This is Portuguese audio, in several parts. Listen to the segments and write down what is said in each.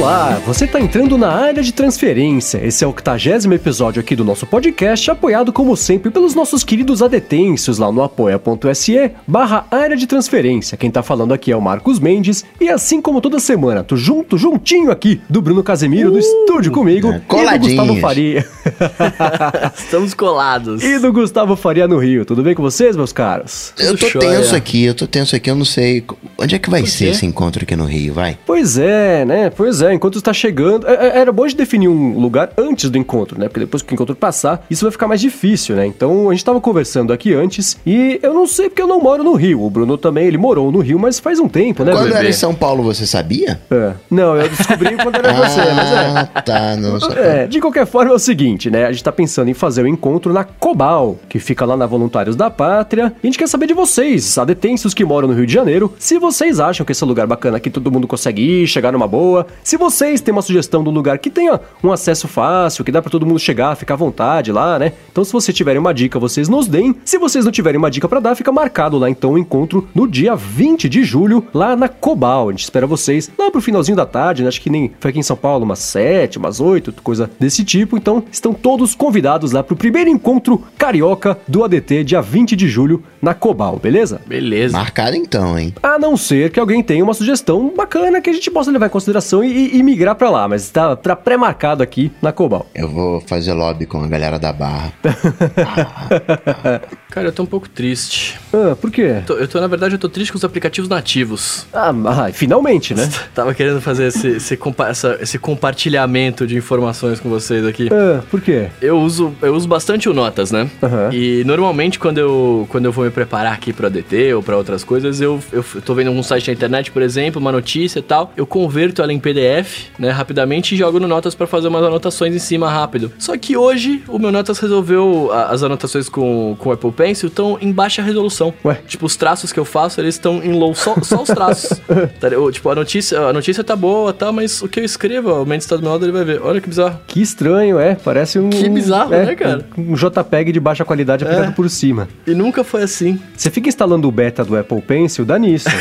Olá, você está entrando na área de transferência. Esse é o 80 episódio aqui do nosso podcast, apoiado como sempre pelos nossos queridos adetêncios lá no apoia.se barra área de transferência. Quem tá falando aqui é o Marcos Mendes e assim como toda semana, tô junto, juntinho aqui do Bruno Casemiro uh, do estúdio comigo é, e do Gustavo Faria. Estamos colados. E do Gustavo Faria no Rio. Tudo bem com vocês, meus caros? Eu tô tenso aqui, eu tô tenso aqui, eu não sei. Onde é que vai ser esse encontro aqui no Rio, vai? Pois é, né? Pois é, enquanto está chegando. É, é, era bom de definir um lugar antes do encontro, né? Porque depois que o encontro passar, isso vai ficar mais difícil, né? Então a gente tava conversando aqui antes e eu não sei porque eu não moro no Rio. O Bruno também, ele morou no Rio, mas faz um tempo, né? Quando bebê? era em São Paulo, você sabia? É. Não, eu descobri quando era você, mas é. Ah, tá, não É, de qualquer forma é o seguinte, né? A gente tá pensando em fazer o um encontro na Cobal, que fica lá na Voluntários da Pátria. E a gente quer saber de vocês, adetêncios que moram no Rio de Janeiro, se vocês acham que esse é um lugar bacana que todo mundo consegue ir, chegar numa boa. Se vocês têm uma sugestão de um lugar que tenha um acesso fácil, que dá para todo mundo chegar, ficar à vontade lá, né? Então, se vocês tiverem uma dica, vocês nos deem. Se vocês não tiverem uma dica para dar, fica marcado lá então o encontro no dia 20 de julho, lá na Cobal. A gente espera vocês lá pro finalzinho da tarde, né? Acho que nem foi aqui em São Paulo, umas 7, umas 8, coisa desse tipo. Então, estão todos convidados lá pro primeiro encontro carioca do ADT, dia 20 de julho, na Cobal, beleza? Beleza. Marcado então, hein? A não ser que alguém tenha uma sugestão bacana que a gente possa levar em consideração e, e migrar para lá, mas tá, tá pré-marcado aqui na Cobal. Eu vou fazer lobby com a galera da Barra. Cara, eu tô um pouco triste. Ah, por quê? Eu tô, eu tô, na verdade, eu tô triste com os aplicativos nativos. Ah, ah finalmente, né? Tava querendo fazer esse, esse, compa essa, esse compartilhamento de informações com vocês aqui. Ah, por quê? Eu uso, eu uso bastante o Notas, né? Uhum. E normalmente quando eu, quando eu vou me preparar aqui pro ADT ou para outras coisas, eu, eu tô vendo algum site na internet, por exemplo, uma notícia e tal, eu converto ela em PDF, né, rapidamente e jogo no Notas para fazer umas anotações em cima rápido. Só que hoje o meu Notas resolveu as anotações com, com o Apple Pencil estão em baixa resolução. Ué? Tipo, os traços que eu faço, eles estão em low, só, só os traços. tá, eu, tipo, a notícia, a notícia tá boa, tá, mas o que eu escrevo, o Mendes tá do meu lado, ele vai ver. Olha que bizarro. Que estranho, é. Parece um. Que bizarro, é, né, cara? Um, JPEG de baixa qualidade aplicado é. por cima. E nunca foi assim. Você fica instalando o beta do Apple Pencil, dá nisso.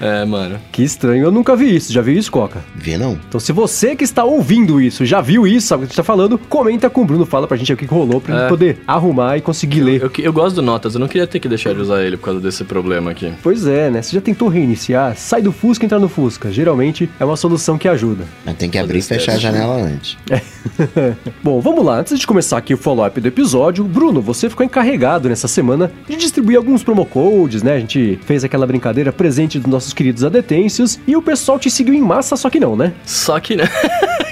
é, mano. Que estranho. Eu nunca vi isso. Já viu isso, Coca? Vi não. Então, se você que está ouvindo isso, já viu isso, sabe o que a gente tá falando, comenta com o Bruno, fala pra gente o que rolou, pra é. gente poder arrumar e conseguir ler. Eu, eu, eu, gosto do Notas, eu não queria ter que deixar de usar ele por causa desse problema aqui. Pois é, né? Você já tentou reiniciar? Sai do Fusca e entra no Fusca. Geralmente é uma solução que ajuda. Mas tem que abrir e fechar a janela antes. É. Bom, vamos lá. Antes de começar aqui o follow-up do episódio, Bruno, você ficou encarregado nessa semana de distribuir alguns promo codes, né? A gente fez aquela brincadeira presente dos nossos queridos adetêncios e o pessoal te seguiu em massa, só que não, né? Só que não.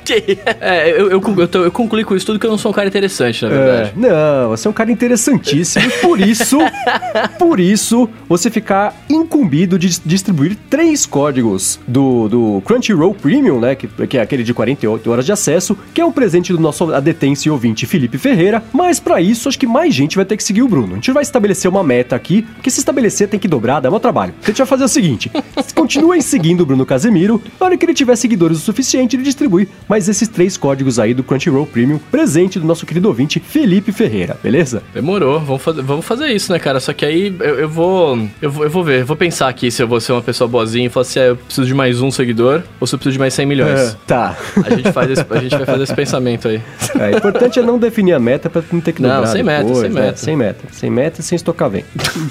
é, eu, eu, eu, eu, concluí com isso tudo que eu não sou um cara interessante, na verdade. É, não, você é um cara interessantíssimo. por isso, por isso, você ficar incumbido de distribuir três códigos do, do Crunchyroll Premium, né? Que, que é aquele de 48 horas de acesso, que é um presente do nosso adetência e ouvinte Felipe Ferreira. Mas para isso, acho que mais gente vai ter que seguir o Bruno. A gente vai estabelecer uma meta aqui, porque se estabelecer tem que dobrar, dá meu trabalho. Então a gente vai fazer o seguinte: continuem seguindo o Bruno Casemiro. Na hora que ele tiver seguidores o suficiente, ele distribui mais esses três códigos aí do Crunchyroll Premium, presente do nosso querido ouvinte Felipe Ferreira, beleza? Demorou, vamos fazer, vamos fazer isso, né, cara? Só que aí eu, eu vou. Eu vou, eu vou ver, eu vou pensar aqui se eu vou ser uma pessoa boazinha e falar assim, ah, eu preciso de mais um seguidor ou se eu preciso de mais 100 milhões. É, tá. A gente, faz esse, a gente vai fazer esse pensamento aí. É, importante é não definir a meta pra não ter que dobrar Não, sem depois, meta, sem né? meta. Sem meta. Sem meta e sem estocar vem.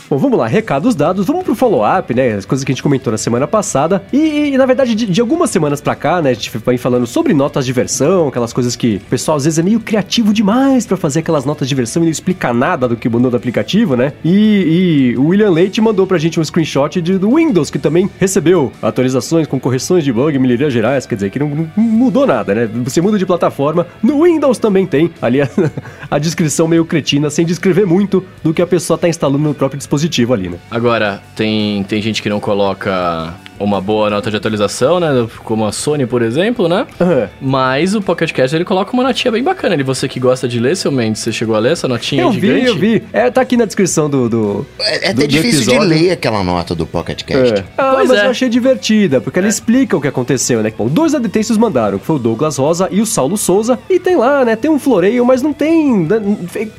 Bom, vamos lá, recados dados, vamos pro follow-up, né? As coisas que a gente comentou na semana passada. E, e na verdade, de, de, algumas semanas pra cá, né? A gente vem falando sobre notas de versão, aquelas coisas que o pessoal às vezes é meio criativo demais para fazer aquelas notas de versão e não explica nada do que mandou do aplicativo, né? E, e, o William Leite mandou pra gente um screenshot de, do Windows, que também recebeu atualizações com correções de bug, melhorias gerais, quer dizer, que não, não, mudou nada, né? Você muda de plataforma, no Windows também tem ali a, a descrição meio cretina, sem descrever muito do que a pessoa tá instalando no próprio dispositivo ali, né? Agora, tem, tem gente que não coloca uma boa nota de atualização, né? Como a Sony, por exemplo, né? Uhum. Mas o Pocket Cast ele coloca uma notinha bem bacana. Ele, você que gosta de ler, seu Mendes, você chegou a ler essa notinha eu gigante? vi, eu vi. É, tá aqui na descrição do. do é, é até do, difícil de ler aquela nota do Pocket Cast. É. Ah, pois mas é. eu achei divertida, porque ela é. explica o que aconteceu, né? Bom, dois adetêncios mandaram, que foi o Douglas Rosa e o Saulo Souza. E tem lá, né? Tem um floreio, mas não tem. Né,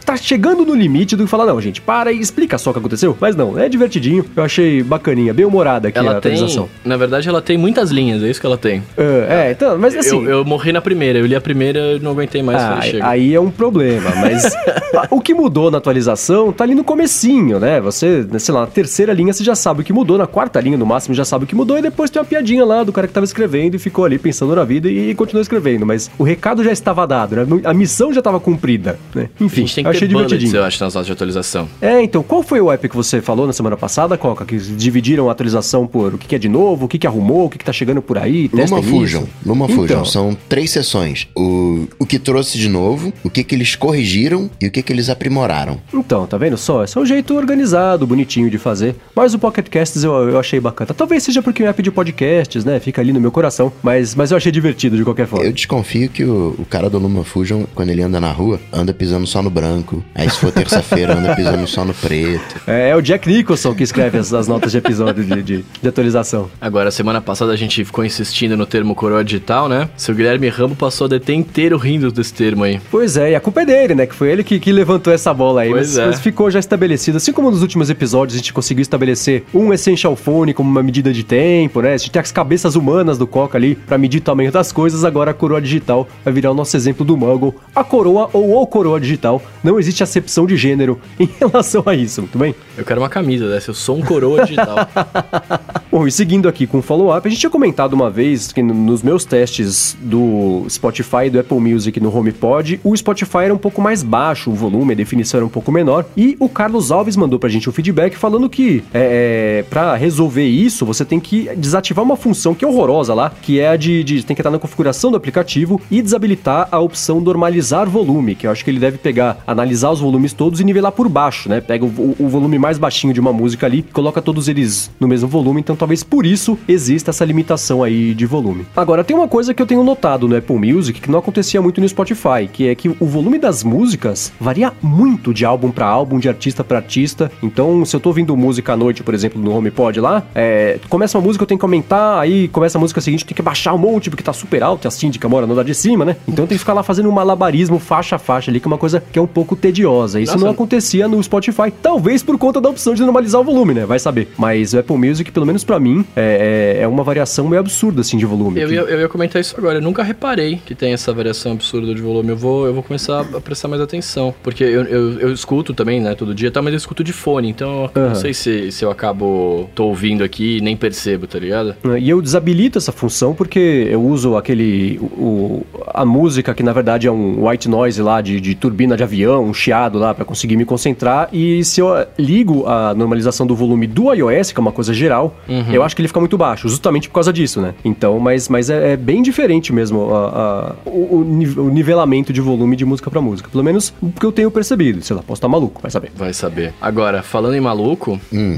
tá chegando no limite do que falar, não, gente, para e explica só o que aconteceu. Mas não, é divertidinho. Eu achei bacaninha, bem humorada aqui ela a atualização. Não, na verdade ela tem muitas linhas, é isso que ela tem. É, é, então, mas assim. Eu, eu morri na primeira, eu li a primeira e não aguentei mais. Ah, chega. aí é um problema, mas a- o que mudou na atualização tá ali no comecinho, né? Você, sei lá, na terceira linha você já sabe o que mudou, na quarta linha no máximo já sabe o que mudou, e depois tem uma piadinha lá do cara que tava escrevendo e ficou ali pensando na vida e, continuou escrevendo, mas o recado já estava dado, né? A missão já estava cumprida, né? a Enfim, gente tem que achei ter bullets, eu acho, nas notas de atualização. É, então, qual foi o app que você falou na semana passada, Coca? Que dividiram a atualização por o que, que é de novo, o que, que arrumou, o que, que tá chegando por aí? Luma Fusion. isso. Luma Então. Fusion. São três sessões. O, o que trouxe de novo, o que, que eles corrigiram e o que, que eles aprimoraram. Então, tá vendo só? Esse é um jeito organizado, bonitinho de fazer. Mas o Pocket Casts eu, eu achei bacana. Talvez seja porque é um app de podcasts, né? Fica ali no meu coração. Mas, mas eu achei divertido de qualquer forma. Eu desconfio que o, o cara do Luma Fusion, quando ele anda na rua, anda pisando só no branco. Aí se for terça-feira, anda pisando só no preto. É, é o Jack Nicholson que escreve as, as notas de episódio de, de, de atualização. Agora, semana passada a gente ficou insistindo no termo coroa digital, né? Seu Guilherme Rambo passou a DT inteiro rindo desse termo aí. Pois é, e a culpa é dele, né? Que foi ele que, que levantou essa bola aí. Pois mas, é. mas ficou já estabelecido. Assim como nos últimos episódios a gente conseguiu estabelecer um Essential Phone como uma medida de tempo, né? A gente tem as cabeças humanas do Coca ali pra medir o tamanho das coisas. Agora a coroa digital vai virar o nosso exemplo do Muggle. A coroa ou o coroa digital. Não existe acepção de gênero em relação a isso, muito bem? Eu quero uma camisa dessa, eu sou um coroa digital. Bom, e seguindo aqui com o follow-up, a gente tinha comentado uma vez que no- nos meus testes do Spotify e do Apple Music no HomePod, o Spotify era um pouco mais baixo, o volume, a definição era um pouco menor, e o Carlos Alves mandou pra gente um feedback falando que é, é, para resolver isso, você tem que desativar uma função que é horrorosa lá, que é a de, de tem que estar na configuração do aplicativo e desabilitar a opção normalizar volume, que eu acho que ele deve pegar, analisar os volumes todos e nivelar por baixo, né? Pega o, o- o volume mais baixinho de uma música ali, coloca todos eles no mesmo volume, então talvez por isso exista essa limitação aí de volume. Agora, tem uma coisa que eu tenho notado no Apple Music que não acontecia muito no Spotify, que é que o volume das músicas varia muito de álbum pra álbum, de artista pra artista. Então, se eu tô ouvindo música à noite, por exemplo, no HomePod lá, é, começa uma música, eu tenho que aumentar, aí começa a música seguinte, eu tenho que baixar um monte, porque tá super alto, e a síndica mora no andar de cima, né? Então tem que ficar lá fazendo um malabarismo faixa a faixa ali, que é uma coisa que é um pouco tediosa. Isso Nossa. não acontecia no Spotify, talvez por conta da opção de normalizar o volume, né? Vai saber. Mas o Apple Music, pelo menos pra mim, é, é- é uma variação meio absurda, assim, de volume. Eu que- ia, eu ia comentar isso agora. Eu nunca reparei que tem essa variação absurda de volume. Eu vou, eu vou começar a prestar mais atenção. Porque eu, eu, eu escuto também, né, todo dia, tá? mas eu escuto de fone. Então eu Aham. não sei se, se eu acabo. tô ouvindo aqui e nem percebo, tá ligado? né? E eu desabilito essa função porque eu uso aquele. O, a música que na verdade é um white noise lá de, de turbina de avião, um chiado lá pra conseguir me concentrar. E se eu ligo a normalização do volume do iOS, que é uma coisa geral, eu acho que ele fica muito baixo, justamente por causa disso, né? Então, mas, mas é, é bem diferente mesmo a- a- o, o ni- o nivelamento de volume de música pra música. Pelo menos o que eu tenho percebido. Sei lá, posso estar maluco, vai saber. Vai saber. Agora, falando em maluco. Hum.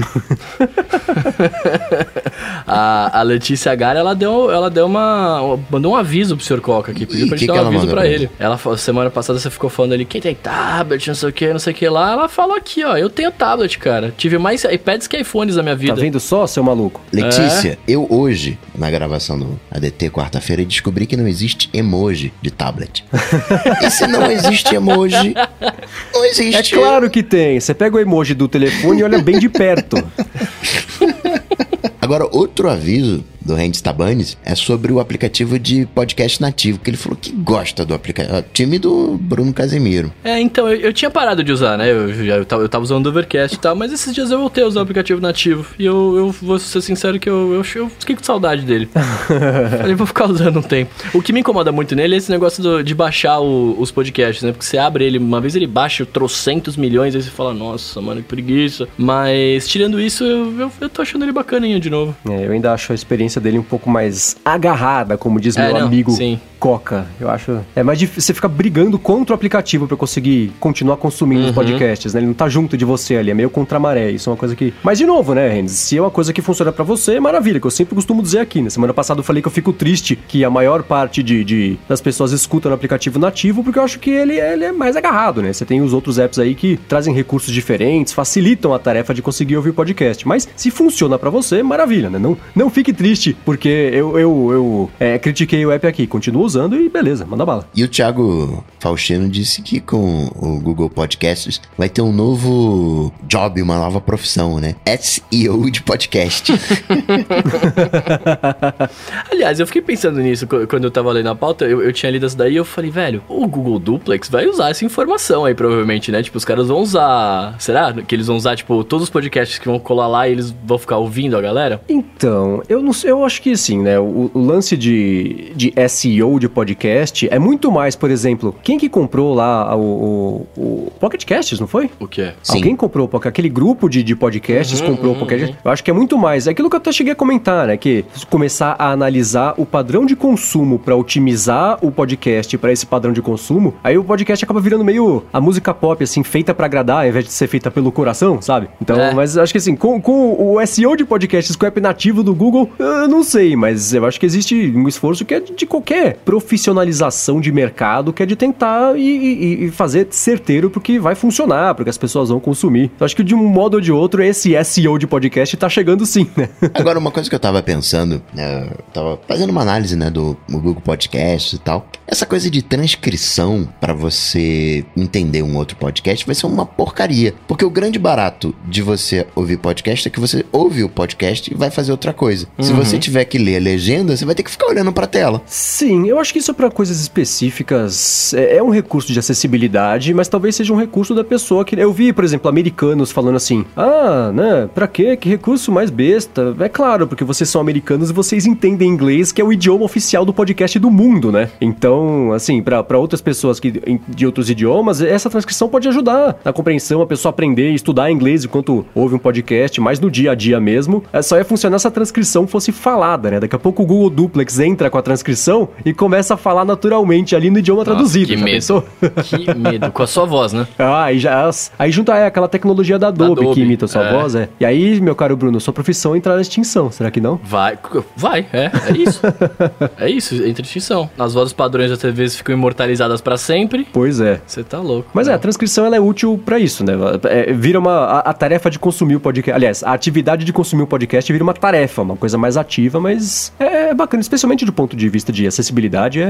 a, a Letícia Gara, ela deu, ela deu uma. mandou um aviso pro Sr. Coca aqui. Pediu pra gente que dar um aviso pra pra ele. Ela falou, semana passada você ficou falando ali, quem tem tablet, não sei o que, não sei o que lá. Ela falou aqui, ó, eu tenho tablet, cara. Tive mais iPads que iPhones na minha vida. Tá vendo só, seu maluco? Letícia, eu hoje, na gravação do ADT quarta-feira, descobri que não existe emoji de tablet. e se não existe emoji, não É existe. claro que tem. Você pega o emoji do telefone e olha bem de perto. Agora, outro aviso do Randy Tabanes é sobre o aplicativo de podcast nativo, que ele falou que gosta do aplicativo. Time do Bruno Casemiro. É, então, eu, eu tinha parado de usar, né? Eu, eu, tava, eu tava usando o Overcast e tal, mas esses dias eu voltei a usar o aplicativo nativo. E eu, eu vou ser sincero que eu, eu, eu fiquei com saudade dele. Falei, vou ficar usando um tempo. O que me incomoda muito nele é esse negócio do- de baixar o- os podcasts, né? Porque você abre ele, uma vez ele baixa trocentos milhões, aí você fala, nossa, mano, que preguiça. Mas, tirando isso, eu, eu, eu tô achando ele bacaninho de novo. É, eu ainda acho a experiência dele um pouco mais agarrada, como diz É, meu não, amigo sim. Coca. Eu acho. É mais difícil. Você fica brigando contra o aplicativo pra conseguir continuar consumindo Uhum. os podcasts, né? Ele não tá junto de você ali, é meio contra a maré. Isso é uma coisa que. Mas de novo, né, Renz? Se é uma coisa que funciona pra você, é maravilha, que eu sempre costumo dizer aqui. Na semana passada eu falei que eu fico triste que a maior parte de, de- das pessoas escuta no aplicativo nativo, porque eu acho que ele, ele é mais agarrado, né? Você tem os outros apps aí que trazem recursos diferentes, facilitam a tarefa de conseguir ouvir o podcast. Mas se funciona pra você, maravilha, né? Não, não fique triste, porque eu, eu, eu é, critiquei o app aqui. Continuo usando e beleza, manda bala. E o Thiago Faustino disse que com o Google Podcasts vai ter um novo job, uma nova profissão, né? SEO de podcast. Aliás, eu fiquei pensando nisso quando eu tava lendo a pauta. Eu, eu tinha lido isso daí e eu falei, velho, o Google Duplex vai usar essa informação aí, provavelmente, né? Tipo, os caras vão usar. Será que eles vão usar, tipo, todos os podcasts que vão colar lá e eles vão ficar ouvindo a galera? Então, eu não sei, eu acho que sim, né? O, o lance de, de SEO de podcast é muito mais, por exemplo, quem que comprou lá o, o, o Pocket Casts, não foi? O quê? Sim. Alguém comprou aquele grupo de, de podcasts, Uhum, comprou o uhum, Pocket uhum. Eu acho que é muito mais. É aquilo que eu até cheguei a comentar, né? Que começar a analisar o padrão de consumo pra otimizar o podcast pra esse padrão de consumo, aí o podcast acaba virando meio a música pop, assim, feita pra agradar, ao invés de ser feita pelo coração, sabe? Então, É. mas acho que assim, com, com o SEO de podcasts com o app nativo do Google, eu não sei, mas eu acho que existe um esforço que é de qualquer profissionalização de mercado, que é de tentar e, e- e fazer certeiro porque vai funcionar, porque as pessoas vão consumir. Então, acho que de um modo ou de outro, esse SEO de podcast tá chegando sim, né? Agora, uma coisa que eu tava pensando, né, eu tava fazendo uma análise, né, do, Google Podcast e tal. Essa coisa de transcrição pra você entender um outro podcast vai ser uma porcaria. Porque o grande barato de você ouvir podcast é que você ouve o podcast e vai fazer outra coisa. Se você tiver que ler a legenda, você vai ter que ficar olhando pra tela. Sim, eu acho que isso para coisas específicas é, é um recurso de acessibilidade, mas talvez seja um recurso da pessoa que. Eu vi, por exemplo, americanos falando assim: ah, né, pra quê? Que recurso mais besta? É claro, porque vocês são americanos e vocês entendem inglês, que é o idioma oficial do podcast do mundo, né? Então, assim, para outras pessoas que, de outros idiomas, essa transcrição pode ajudar na compreensão, a pessoa aprender e estudar inglês enquanto ouve um podcast, mais no dia a dia mesmo. É só ia funcionar se a transcrição fosse falada, né? Daqui a pouco o Google Duplex entra com a transcrição e começa a falar naturalmente ali no idioma traduzido. que medo. pensou? Que medo. Com a sua voz, né? Ah, aí já. Aí junta é, aquela tecnologia da Adobe, Adobe, que imita a sua é. voz, é. E aí, meu caro Bruno, sua profissão entrar na extinção, será que não? Vai, vai, é, é isso. é isso, entre extinção. As vozes padrões das TVs ficam imortalizadas pra sempre. Pois é. Você tá louco. Mas é, a transcrição ela é útil pra isso, né? É, vira uma. A, a tarefa de consumir o podcast. Aliás, a atividade de consumir o podcast vira uma tarefa, uma coisa mais ativa, mas é, é bacana, especialmente do ponto de vista de acessibilidade, é,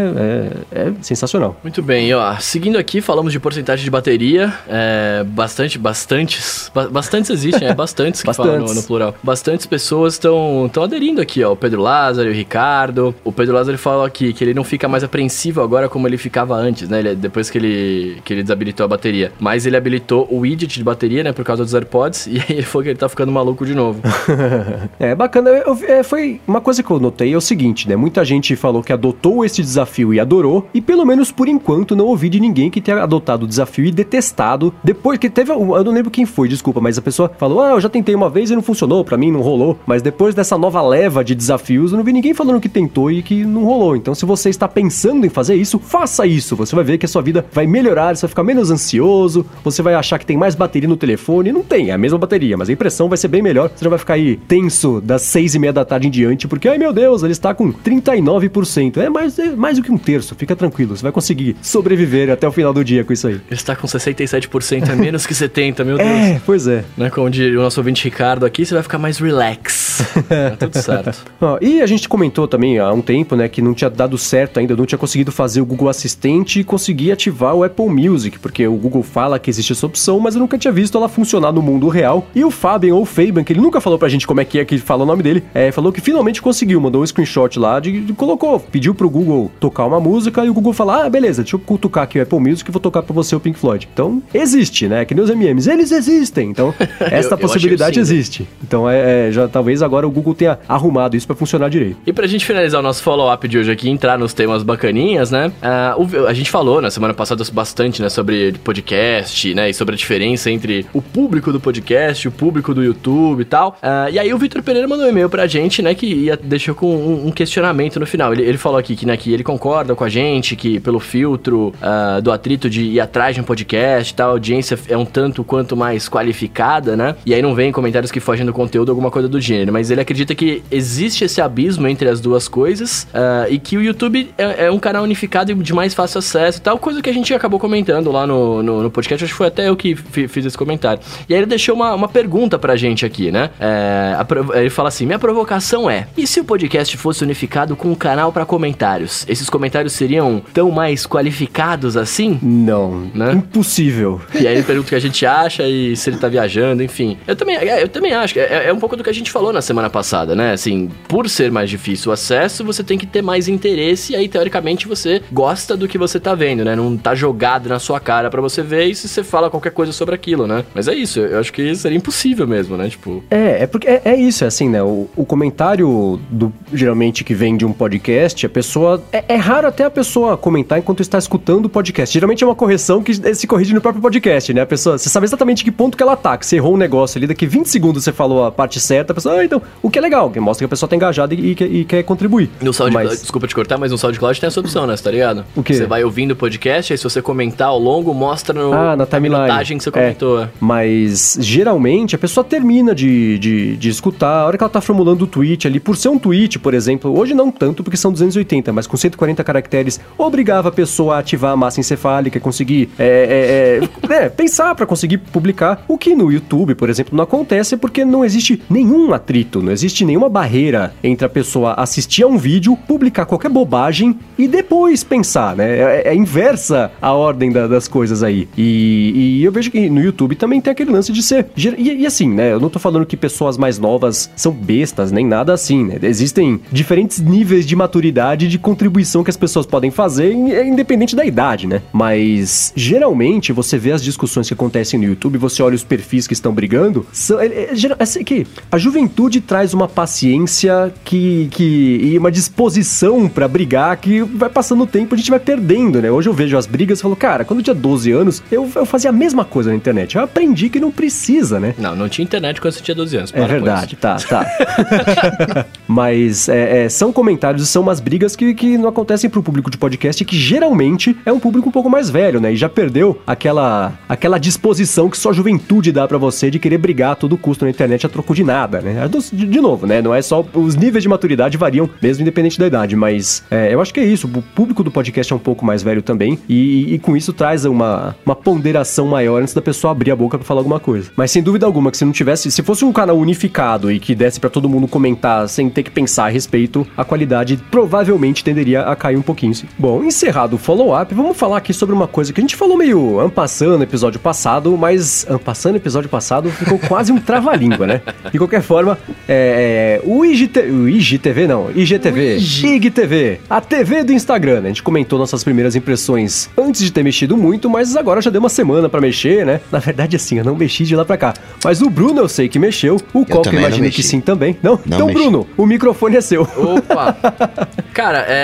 é, é sensacional. Muito bem, ó. Seguindo aqui, falamos de porcentagem de bateria. É, bastante, bastantes. ba- bastantes existem, é bastantes que falam no, no plural. Bastantes pessoas estão aderindo aqui, ó. O Pedro Lázaro, o Ricardo. O Pedro Lázaro falou aqui que ele não fica mais apreensivo agora como ele ficava antes, né? Ele- depois que ele, que ele desabilitou a bateria. Mas ele habilitou o widget de bateria, né? Por causa dos AirPods. E aí ele falou que ele tá ficando maluco de novo. É bacana. Eu vi- é, foi uma coisa que eu notei é o seguinte, né? Muita gente falou que adotou esse desafio e adorou, e pelo menos por enquanto não ouvi de ninguém que tenha adotado o desafio e detestado. Depois que teve, eu não lembro quem foi, desculpa, mas a pessoa falou: "Ah, eu já tentei uma vez e não funcionou, pra mim não rolou". Mas depois dessa nova leva de desafios, eu não vi ninguém falando que tentou e que não rolou. Então, se você está pensando em fazer isso, faça isso. Você vai ver que a sua vida vai melhorar, você vai ficar menos ansioso, você vai achar que tem mais bateria no telefone, não tem, é a mesma bateria, mas a impressão vai ser bem melhor. Você não vai ficar aí tenso das seis e meia da tarde em diante, porque, ai meu Deus, ele está com 39%. É mais, é mais do que um terço, fica tranquilo, você vai conseguir sobreviver até o final do dia com isso aí. Está com 67%, é menos que 70%, meu Deus. É, pois é. Né, como o nosso ouvinte Ricardo aqui, você vai ficar mais relax. é tudo certo. Ó, e a gente comentou também há um tempo, né, que não tinha dado certo ainda, não tinha conseguido fazer o Google Assistente e conseguir ativar o Apple Music, porque o Google fala que existe essa opção, mas eu nunca tinha visto ela funcionar no mundo real. E o Fabian, ou Fabian, que ele nunca falou pra gente como é que é que fala o nome dele, é, falou que finalmente conseguiu, mandou um screenshot lá, de, de- colocou, pediu pro Google tocar uma música e o Google falou, ah, beleza, deixa eu cutucar aqui o Apple Music e vou tocar pra você o Pink Floyd. Então, existe, né, que nem os MMs, eles existem, então esta eu possibilidade achei sim, né? existe. Então, é, é, já talvez agora o Google tenha arrumado isso pra funcionar direito. E pra gente finalizar o nosso follow-up de hoje aqui, entrar nos temas bacaninhas, né? o- a gente falou na semana passada bastante, né, sobre podcast, né, e sobre a diferença entre o público do podcast, o público do YouTube e tal. Ah, e aí o Vitor Pereira mandou um e-mail pra gente, né, que ia, deixou com um, um questionamento no final. Ele, ele falou aqui que, né, que ele concorda com a gente que pelo filtro ah, do atrito de ir atrás de um podcast tal, a audiência é um tanto quanto mais qualificada, né? E aí não vem comentários que fogem do conteúdo, alguma coisa do gênero. Mas ele acredita que existe esse abismo entre as duas coisas uh, e que o YouTube é, é, um canal unificado de mais fácil acesso tal, coisa que a gente acabou comentando lá no, no, no podcast. Acho que foi até eu que fiz esse comentário. E aí ele deixou uma, uma pergunta pra gente aqui, né? É, ele fala assim: minha provocação é: e se o podcast fosse unificado com um canal para comentários? Esses comentários seriam tão mais qualificados assim? Não, né? Impossível. E aí ele pergunta o que a gente acha e se ele tá viajando, enfim. Eu também, é, eu também acho que é, é um pouco do que a gente falou na semana passada, né? Assim, por ser mais difícil o acesso, você tem que ter mais interesse e aí, teoricamente, você gosta do que você tá vendo, né? Não tá jogado na sua cara para você ver e se você fala qualquer coisa sobre aquilo, né? Mas é isso, eu acho que seria impossível mesmo, né? Tipo. É, é porque é, é isso, é assim, né? O, o, comentário do geralmente que vem de um podcast, a pessoa. É, é, raro até a pessoa comentar enquanto está escutando o podcast. Geralmente é uma correção que se corrige no próprio podcast, né? A pessoa, você sabe exatamente que ponto que ela tá, que você errou um negócio ali, daqui 20 segundos você falou a parte certa, a pessoa, ah, então, o que é legal, que mostra que a pessoa tá engajada e, e, e quer contribuir. No SoundCloud, mas... desculpa te cortar, mas no SoundCloud tem essa opção, né? Você tá ligado? O quê? Você vai ouvindo o podcast, aí se você comentar ao longo, mostra no, ah, na timeline. que você comentou. É, mas geralmente a pessoa termina de, de, de escutar, a hora que ela tá formulando o tweet ali, por ser um tweet, por exemplo, hoje não tanto porque são 280, mas com 140 caracteres, obrigava a pessoa a ativar a massa encefálica, conseguir é, é, é, é pensar para conseguir publicar, o que no YouTube, por exemplo, não acontece porque não existe nenhum atrito, não existe nenhuma barreira entre a pessoa assistir a um vídeo, publicar qualquer bobagem e depois pensar, né? É, é inversa a ordem da, das coisas aí. E, e, eu vejo que no YouTube também tem aquele lance de ser. E, e, assim, né? Eu não tô falando que pessoas mais novas são bestas, nem nada assim, né? Existem diferentes níveis de maturidade de contribuição que as pessoas podem fazer, independente da idade, né? Mas geralmente você vê as discussões que acontecem no YouTube, você olha os perfis que estão brigando, são, é, é, é, é que a juventude traz uma paciência que, que e uma disposição para brigar que vai passando o tempo a gente vai perdendo, né? Hoje eu vejo as brigas e falo, cara, quando eu tinha 12 anos, eu, eu fazia a mesma coisa na internet. Eu aprendi que não precisa, né? Não, não tinha internet quando você tinha 12 anos. É verdade, tá, tá. Mas é, é, são comentários e são umas brigas que, que não acontecem pro público de podcast, que geralmente é um público um pouco mais velho, né? E já perdeu aquela, aquela disposição que só a juventude dá para você de querer brigar a todo custo na internet a troco de nada, né? É de, de novo, né? Não é só. Os níveis de maturidade variam, mesmo independente da idade, mas é, eu acho que é isso. O público do podcast é um pouco mais velho também, e, e com isso traz uma, uma ponderação maior antes da pessoa abrir a boca para falar alguma coisa. Mas sem dúvida alguma, que se não tivesse. Se fosse um canal unificado e que desse para todo mundo comentar sem ter que pensar a respeito, a qualidade provavelmente tenderia a cair um pouquinho. Sim. Bom, encerrado o follow-up, vamos falar aqui sobre uma coisa que a gente falou meio ampassando no episódio passado, mas ampassando no episódio passado ficou quase um trava-língua, né? De qualquer forma, é, o, IGT, o IGTV não, IGTV, IGTV, a TV do Instagram, né? A gente comentou nossas primeiras impressões antes de ter mexido muito, mas agora já deu uma semana para mexer, né? Na verdade, assim, eu não mexi de lá pra cá. Mas o Bruno eu sei que mexeu, o Coca eu imagino que sim também. Não? não então, mexi. Bruno, o microfone é seu. Opa! Cara, é.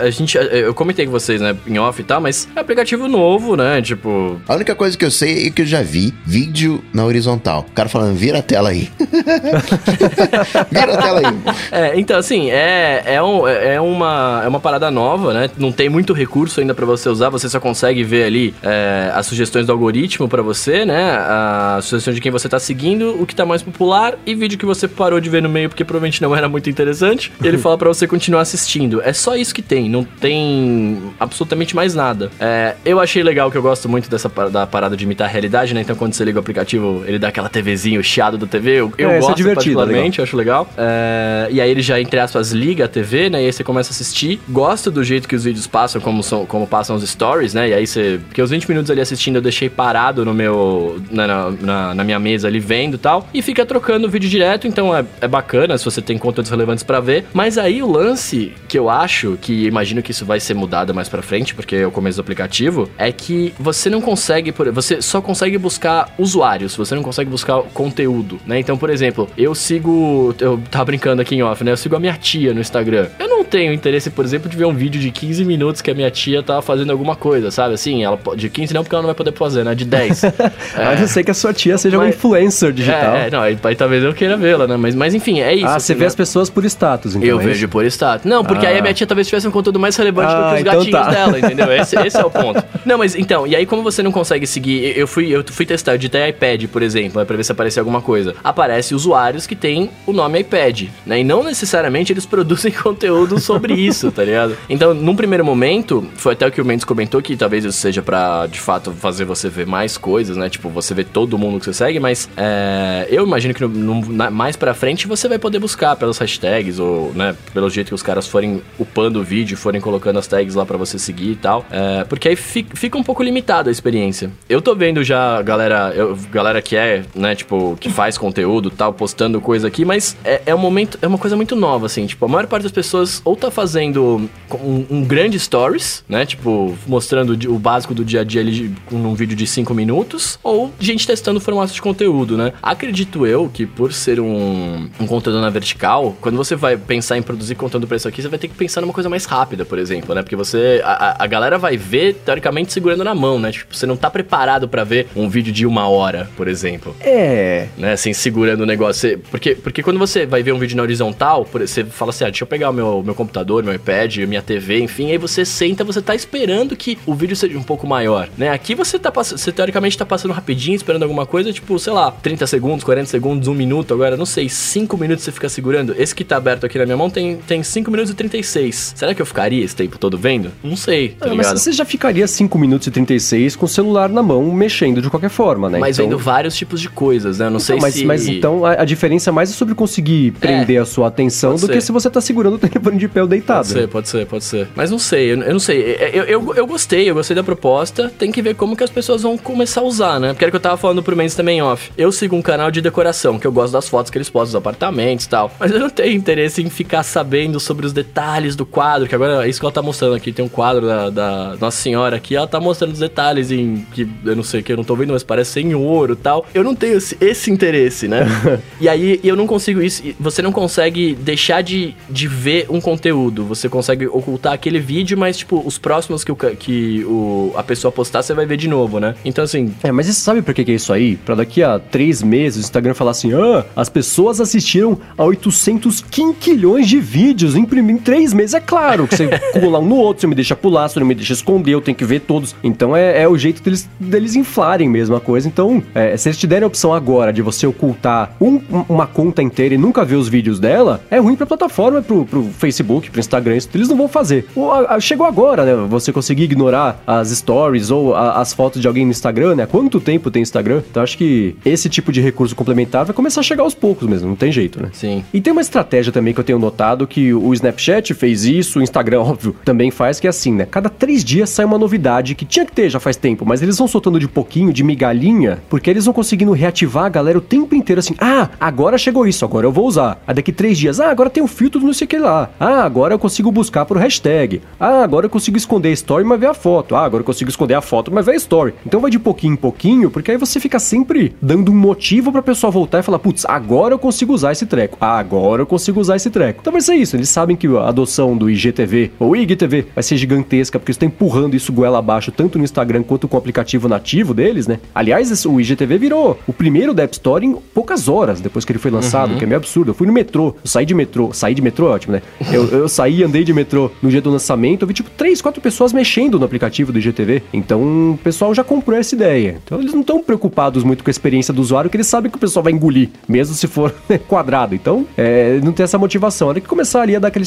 A gente. Eu comentei com vocês, né, em off e tal, mas é aplicativo novo, né? Tipo. A única coisa que eu sei é que eu já vi vídeo na horizontal. O cara falando, vira a tela aí. vira a tela aí. É, então, assim, é, é, um, é, uma, é uma parada nova, né? Não tem muito recurso ainda para você usar, você só consegue ver ali é, as sugestões do algoritmo para você, né? A sugestão de quem você tá seguindo, o que tá mais popular e vídeo que você parou de ver no meio porque provavelmente não era muito interessante. E ele fala para você continuar assistindo. É só isso que tem, não tem absolutamente mais nada. É, eu achei legal que eu gosto muito dessa da parada de imitar a realidade, né? Então quando você liga o aplicativo, ele dá aquela TVzinha, o chiado do TV. Eu, eu é, gosto é particularmente, eu acho legal. É, e aí ele já, entre aspas, liga a TV, né? E aí você começa a assistir. Gosto do jeito que os vídeos passam, como, são, como passam os stories, né? E aí você. Porque os 20 minutos ali assistindo eu deixei parado no meu. na, na, na minha mesa ali vendo e tal. E fica trocando o vídeo direto, então é, é bacana se você tem conteúdos relevantes para ver. Mas aí o lance que eu acho, que imagino que isso vai ser mudado mais pra frente, porque é o começo do aplicativo, é que você não consegue. Você só consegue buscar usuários, você não consegue buscar conteúdo, né? Então, por exemplo, eu sigo. Eu tava brincando aqui em off, né? Eu sigo a minha tia no Instagram. Eu não tenho interesse, por exemplo, de ver um vídeo de 15 minutos que a minha tia tava fazendo alguma coisa, sabe? Assim, ela de 15 não, porque ela não vai poder fazer, né? De 10. é, mas eu sei que a sua tia seja mas, uma influencer digital. É, é não, aí, aí talvez eu queira vê-la, né? Mas, mas enfim, é isso. Ah, assim, você vê né? as pessoas por status, então. Eu é vejo por status. Não, porque aí a minha tia talvez tivesse um conteúdo mais relevante do Ah, que os então gatinhos tá. dela, entendeu? Esse, esse é o ponto. Não, mas então, e aí como você não consegue seguir, eu fui, eu fui testar, eu digitei iPad, por exemplo, né, pra ver se aparecia alguma coisa. Aparece usuários que têm o nome iPad, né? E não necessariamente eles produzem conteúdo sobre isso, tá ligado? Então, num primeiro momento, foi até o que o Mendes comentou, que talvez isso seja pra, de fato, fazer você ver mais coisas, né? Tipo, você vê todo mundo que você segue, mas é, eu imagino que no- no- na- mais pra frente você vai poder buscar pelas hashtags ou, né, pelo jeito que os caras forem upando o vídeo, forem colocando as tags lá pra você seguir e tal. É, porque aí fi- fica um pouco limitada a experiência. Eu tô vendo já galera, eu- galera que é, né, tipo, que faz conteúdo tal, postando coisa aqui, mas é, é um momento, é uma coisa muito nova, assim. Tipo, a maior parte das pessoas ou tá fazendo um, um grande stories, né, tipo, mostrando o básico do dia a dia ali num vídeo de 5 minutos, ou gente testando formatos de conteúdo, né. Acredito eu que por ser um, um conteúdo na vertical, quando você vai pensar em produzir conteúdo pra isso aqui, você vai ter que pensar numa coisa mais rápida, por exemplo, né? Porque você. A, a- galera vai ver, teoricamente, segurando na mão, né? Tipo, você não tá preparado pra ver um vídeo de uma hora, por exemplo. É. Né, assim, segurando o negócio. Você- porque, porque quando você vai ver um vídeo na horizontal, você fala assim, ah, deixa eu pegar o meu, meu computador, meu iPad, minha TV, enfim, aí você senta, você tá esperando que o vídeo seja um pouco maior, né? Aqui você tá passando, você teoricamente tá passando rapidinho, esperando alguma coisa, tipo, sei lá, 30 segundos, 40 segundos, um minuto, agora, não sei, 5 minutos você fica segurando. Esse que tá aberto aqui na minha mão tem, tem 5 minutos e 36. Será que eu ficaria esse tempo todo vendo? Não sei, tá Ah, mas você já ficaria 5 minutos e 36 com o celular na mão, mexendo de qualquer forma, né? Mas Então- vendo vários tipos de coisas, né? Eu não sei Então, mas, se... mas então a, a diferença é mais sobre conseguir prender a sua atenção do ser. que se você tá segurando o telefone de pé ou deitado. Pode ser, pode ser, pode ser. Mas não sei, eu, eu não sei. Eu, eu, eu gostei, eu gostei da proposta. Tem que ver como que as pessoas vão começar a usar, né? Porque era o que eu tava falando pro Mendes também off. Eu sigo um canal de decoração, que eu gosto das fotos que eles postam dos apartamentos e tal. Mas eu não tenho interesse em ficar sabendo sobre os detalhes do quadro, que agora é isso que ela tá mostrando aqui. Tem um quadro da, da Nossa Senhora aqui, ela tá mostrando os detalhes em que eu não sei que, eu não tô vendo, mas parece ser em ouro e tal. Eu não tenho esse, esse interesse, né? e aí eu não consigo isso. Você não consegue deixar de, de ver um conteúdo. Você consegue ocultar aquele vídeo, mas, tipo, os próximos que, o, que o, a pessoa postar, você vai ver de novo, né? Então, assim, É, mas você sabe por que, que é isso aí? Pra daqui a três meses o Instagram falar assim: ah, as pessoas assistiram a 800 quinquilhões de vídeos em, em três meses. É claro que você colar um no outro, você me deixa pular, você não me deixa esconder, eu tenho que ver todos. Então é, é o jeito deles, deles inflarem mesmo a coisa. Então, é, se eles te derem a opção agora de você ocultar um- um- uma conta inteira e nunca ver os vídeos dela, é ruim pra plataforma, pro, pro Facebook, pro Instagram, isso eles não vão fazer. O- a- chegou agora, né? Você conseguir ignorar as stories ou a- as fotos de alguém no Instagram, né? Quanto tempo tem Instagram? Então acho que esse tipo de recurso complementar vai começar a chegar aos poucos mesmo, não tem jeito, né? sim. E tem uma estratégia também que eu tenho notado que o Snapchat fez isso, o Instagram, óbvio, também faz, que é assim, né? Cada três dias sai uma novidade que tinha que ter já faz tempo, mas eles vão soltando de pouquinho, de migalhinha, porque eles vão conseguindo reativar a galera o tempo inteiro assim. Ah, agora chegou isso, agora eu vou usar. Aí daqui três dias, ah, agora tem um filtro do não sei o que lá. Ah, agora eu consigo buscar por hashtag. Ah, agora eu consigo esconder a story, mas ver a foto. Ah, agora eu consigo esconder a foto, mas ver a story. Então vai de pouquinho em pouquinho, porque aí você fica sempre dando um motivo pra pessoa voltar e falar, putz, agora eu consigo usar esse treco. Ah, agora eu consigo usar esse treco. Então vai ser isso. Eles sabem que a adoção do IGTV ou IGTV vai ser gigantesca, porque estão empurrando isso goela abaixo, tanto no Instagram quanto com o aplicativo nativo deles, né? Aliás, o IGTV virou o primeiro da App Store em poucas horas depois que ele foi lançado, que é meio absurdo. Eu fui no metrô, eu saí de metrô, saí de metrô é ótimo, né? Eu, eu saí e andei de metrô no dia do lançamento, eu vi tipo três, quatro pessoas mexendo no aplicativo do IGTV. Então o pessoal já comprou essa ideia. Então eles não estão preocupados muito com a experiência do usuário, que eles sabem que o pessoal vai engolir, mesmo se for quadrado. Então é, não tem essa motivação. A hora que começar ali a dar aquela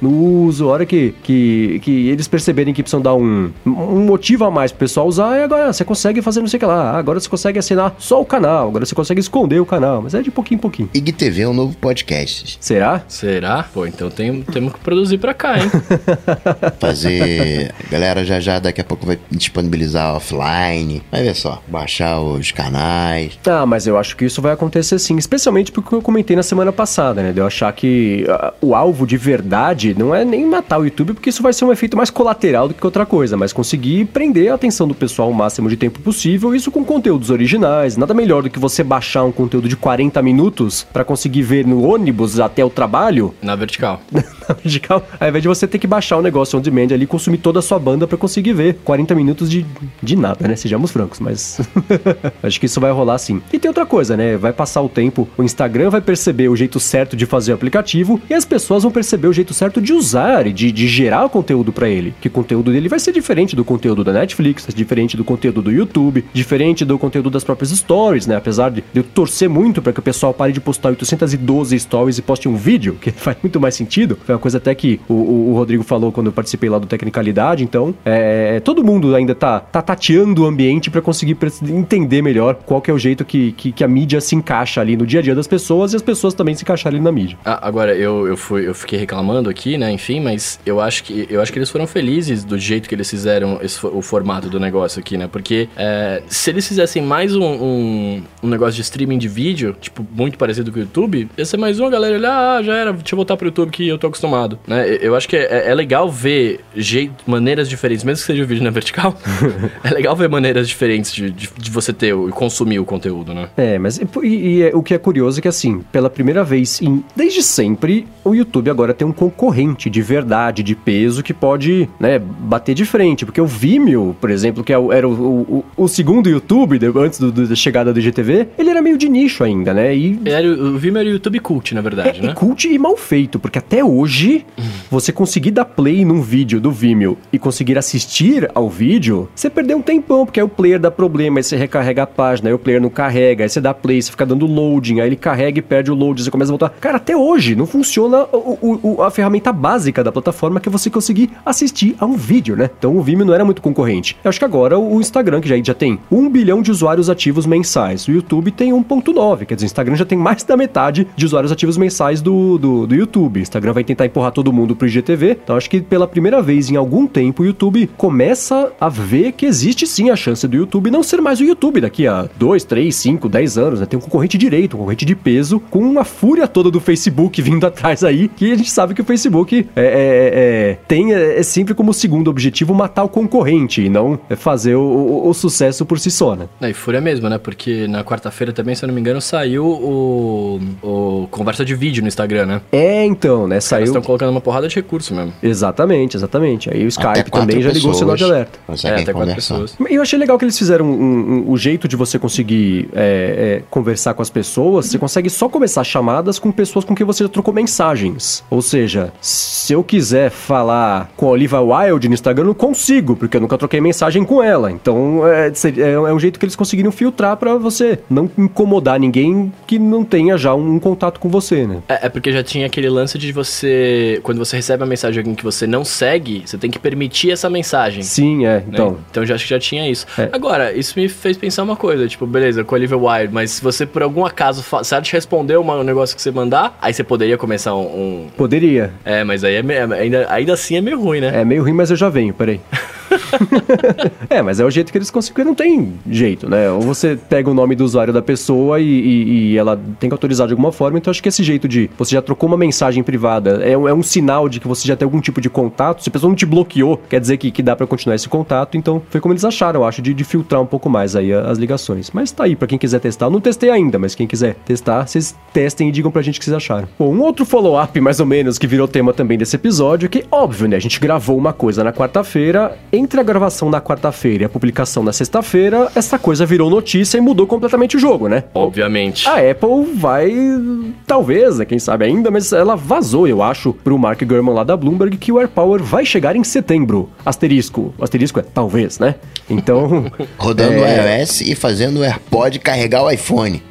no uso, a hora que, que, que eles perceberem que precisam dar um, um motivo a mais pro pessoal usar, e agora você consegue fazer não sei o que lá. Agora você consegue assinar só o canal, agora você consegue esconder o canal, mas é de pouquinho em pouquinho. IGTV é um novo podcast. Será? Será? Pô, então tem, temos que produzir pra cá, hein? Fazer. A galera já já daqui a pouco vai disponibilizar offline. Vai ver só. Baixar os canais. Ah, mas eu acho que isso vai acontecer sim, especialmente porque eu comentei na semana passada, né? De eu achar que ah, o alvo de verdade não é nem matar o YouTube, porque isso vai ser um efeito mais colateral do que outra coisa, mas conseguir prender a atenção do pessoal o máximo de tempo possível, isso com conteúdos originais. Nada melhor do que você baixar um conteúdo de 40 minutos pra conseguir ver no ônibus até o trabalho Na vertical. vertical, ao invés de você ter que baixar o negócio on demand ali, consumir toda a sua banda para conseguir ver 40 minutos de, de nada, né? Sejamos francos, mas acho que isso vai rolar sim. E tem outra coisa, né? Vai passar o tempo, o Instagram vai perceber o jeito certo de fazer o aplicativo e as pessoas vão perceber o jeito certo de usar e de, de gerar o conteúdo para ele. Que o conteúdo dele vai ser diferente do conteúdo da Netflix, diferente do conteúdo do YouTube, diferente do conteúdo das próprias stories, né? Apesar de eu torcer muito para que o pessoal pare de postar 812 stories e poste um vídeo, que faz muito mais sentido. Foi coisa até que o, o, o Rodrigo falou quando eu participei lá do Tecnicalidade. Então, é, todo mundo ainda tá, tá tateando o ambiente para conseguir entender melhor qual que é o jeito que, que, que, a mídia se encaixa ali no dia a dia das pessoas e as pessoas também se encaixarem na mídia. Ah, agora, eu, eu, fui, eu fiquei reclamando aqui, né? Enfim, mas eu acho que, eu acho que eles foram felizes do jeito que eles fizeram esse, o formato do negócio aqui, né? Porque é, se eles fizessem mais um, um, um, negócio de streaming de vídeo, tipo, muito parecido com o YouTube, ia ser mais uma galera olhar, ah, já era, deixa eu voltar pro YouTube que eu tô acostumado, né? Eu acho que é, é legal ver jeito, maneiras diferentes, mesmo que seja o vídeo na vertical, é legal ver maneiras diferentes de, de, de você ter e consumir o conteúdo, né? É, mas e, e é, o que é curioso é que, assim, pela primeira vez em, desde sempre, o YouTube agora tem um concorrente de verdade, de peso, que pode, né, bater de frente, porque o Vimeo, por exemplo, que é era o, o, o segundo YouTube, antes do, do, da chegada do IGTV, ele era meio de nicho ainda, né? E... Era, o Vimeo era o YouTube cult, na verdade, é, né? cult e mal feito, porque até hoje, você conseguir dar play num vídeo do Vimeo e conseguir assistir ao vídeo, você perdeu um tempão, porque aí o player dá problema, aí você recarrega a página, aí o player não carrega, aí você dá play, você fica dando loading, aí ele carrega e perde o load, você começa a voltar. Cara, até hoje não funciona o, o, a ferramenta básica da plataforma que é você conseguir assistir a um vídeo, né? Então o Vimeo não era muito concorrente. Eu acho que agora o Instagram, que já, já tem 1 bilhão de usuários ativos mensais, o YouTube tem 1.9, quer dizer, o Instagram já tem mais da metade de usuários ativos mensais do, do, do YouTube. O Instagram vai tentar empurrar todo mundo pro IGTV, então acho que pela primeira vez em algum tempo o YouTube começa a ver que existe sim a chance do YouTube não ser mais o YouTube daqui a 2, 3, 5, 10 anos, né? Tem um concorrente direito, um concorrente de peso, com uma fúria toda do Facebook vindo atrás aí, que a gente sabe que o Facebook é, é, é, tem é, é sempre como segundo objetivo matar o concorrente e não fazer o, o, o sucesso por si só, né? É, e fúria mesmo, né? Porque na quarta-feira também, se eu não me engano, saiu o, o conversa de vídeo no Instagram, né? É, então, né? Saiu. Eles estão colocando uma porrada de recurso mesmo. Exatamente, exatamente. Aí o Skype também já ligou o sinal de alerta. É, até quatro pessoas. E eu achei legal que eles fizeram um, um, o jeito de você conseguir é, é, conversar com as pessoas. Você consegue só começar chamadas com pessoas com quem você já trocou mensagens. Ou seja, se eu quiser falar com a Oliva Wild no Instagram, eu não consigo, porque eu nunca troquei mensagem com ela. Então é, é, é um jeito que eles conseguiram filtrar para você não incomodar ninguém que não tenha já um, um contato com você, né? É, é, porque já tinha aquele lance de você. Quando você recebe uma mensagem de alguém que você não segue, você tem que permitir essa mensagem. Sim, é. Né? Então. Então já acho que já tinha isso. É. Agora, isso me fez pensar uma coisa, tipo, beleza, com a Olivia Wilde, mas se você por algum acaso, se ela te responder um negócio que você mandar, aí você poderia começar um. um... Poderia. É, mas aí é, ainda, ainda assim é meio ruim, né? É meio ruim, mas eu já venho, peraí. é, mas é o jeito que eles conseguiram, não tem jeito, né? Ou você pega o nome do usuário da pessoa e, e, e, ela tem que autorizar de alguma forma, então acho que esse jeito de você já trocou uma mensagem privada é, é um sinal de que você já tem algum tipo de contato. Se a pessoa não te bloqueou, quer dizer que, que dá para continuar esse contato, então foi como eles acharam, eu acho, de, de filtrar um pouco mais aí as ligações. Mas tá aí, para quem quiser testar. Eu não testei ainda, mas quem quiser testar, vocês testem e digam pra gente o que vocês acharam. Bom, um outro follow-up, mais ou menos, que virou tema também desse episódio, que óbvio, né? A gente gravou uma coisa na quarta-feira entre a gravação na quarta-feira e a publicação na sexta-feira, essa coisa virou notícia e mudou completamente o jogo, né? Obviamente. A Apple vai, talvez, né, quem sabe ainda, mas ela vazou, eu acho, pro Mark Gurman lá da Bloomberg que o AirPower vai chegar em setembro. Asterisco. O asterisco é talvez, né? Então. Rodando o é... iOS e fazendo o AirPod carregar o iPhone.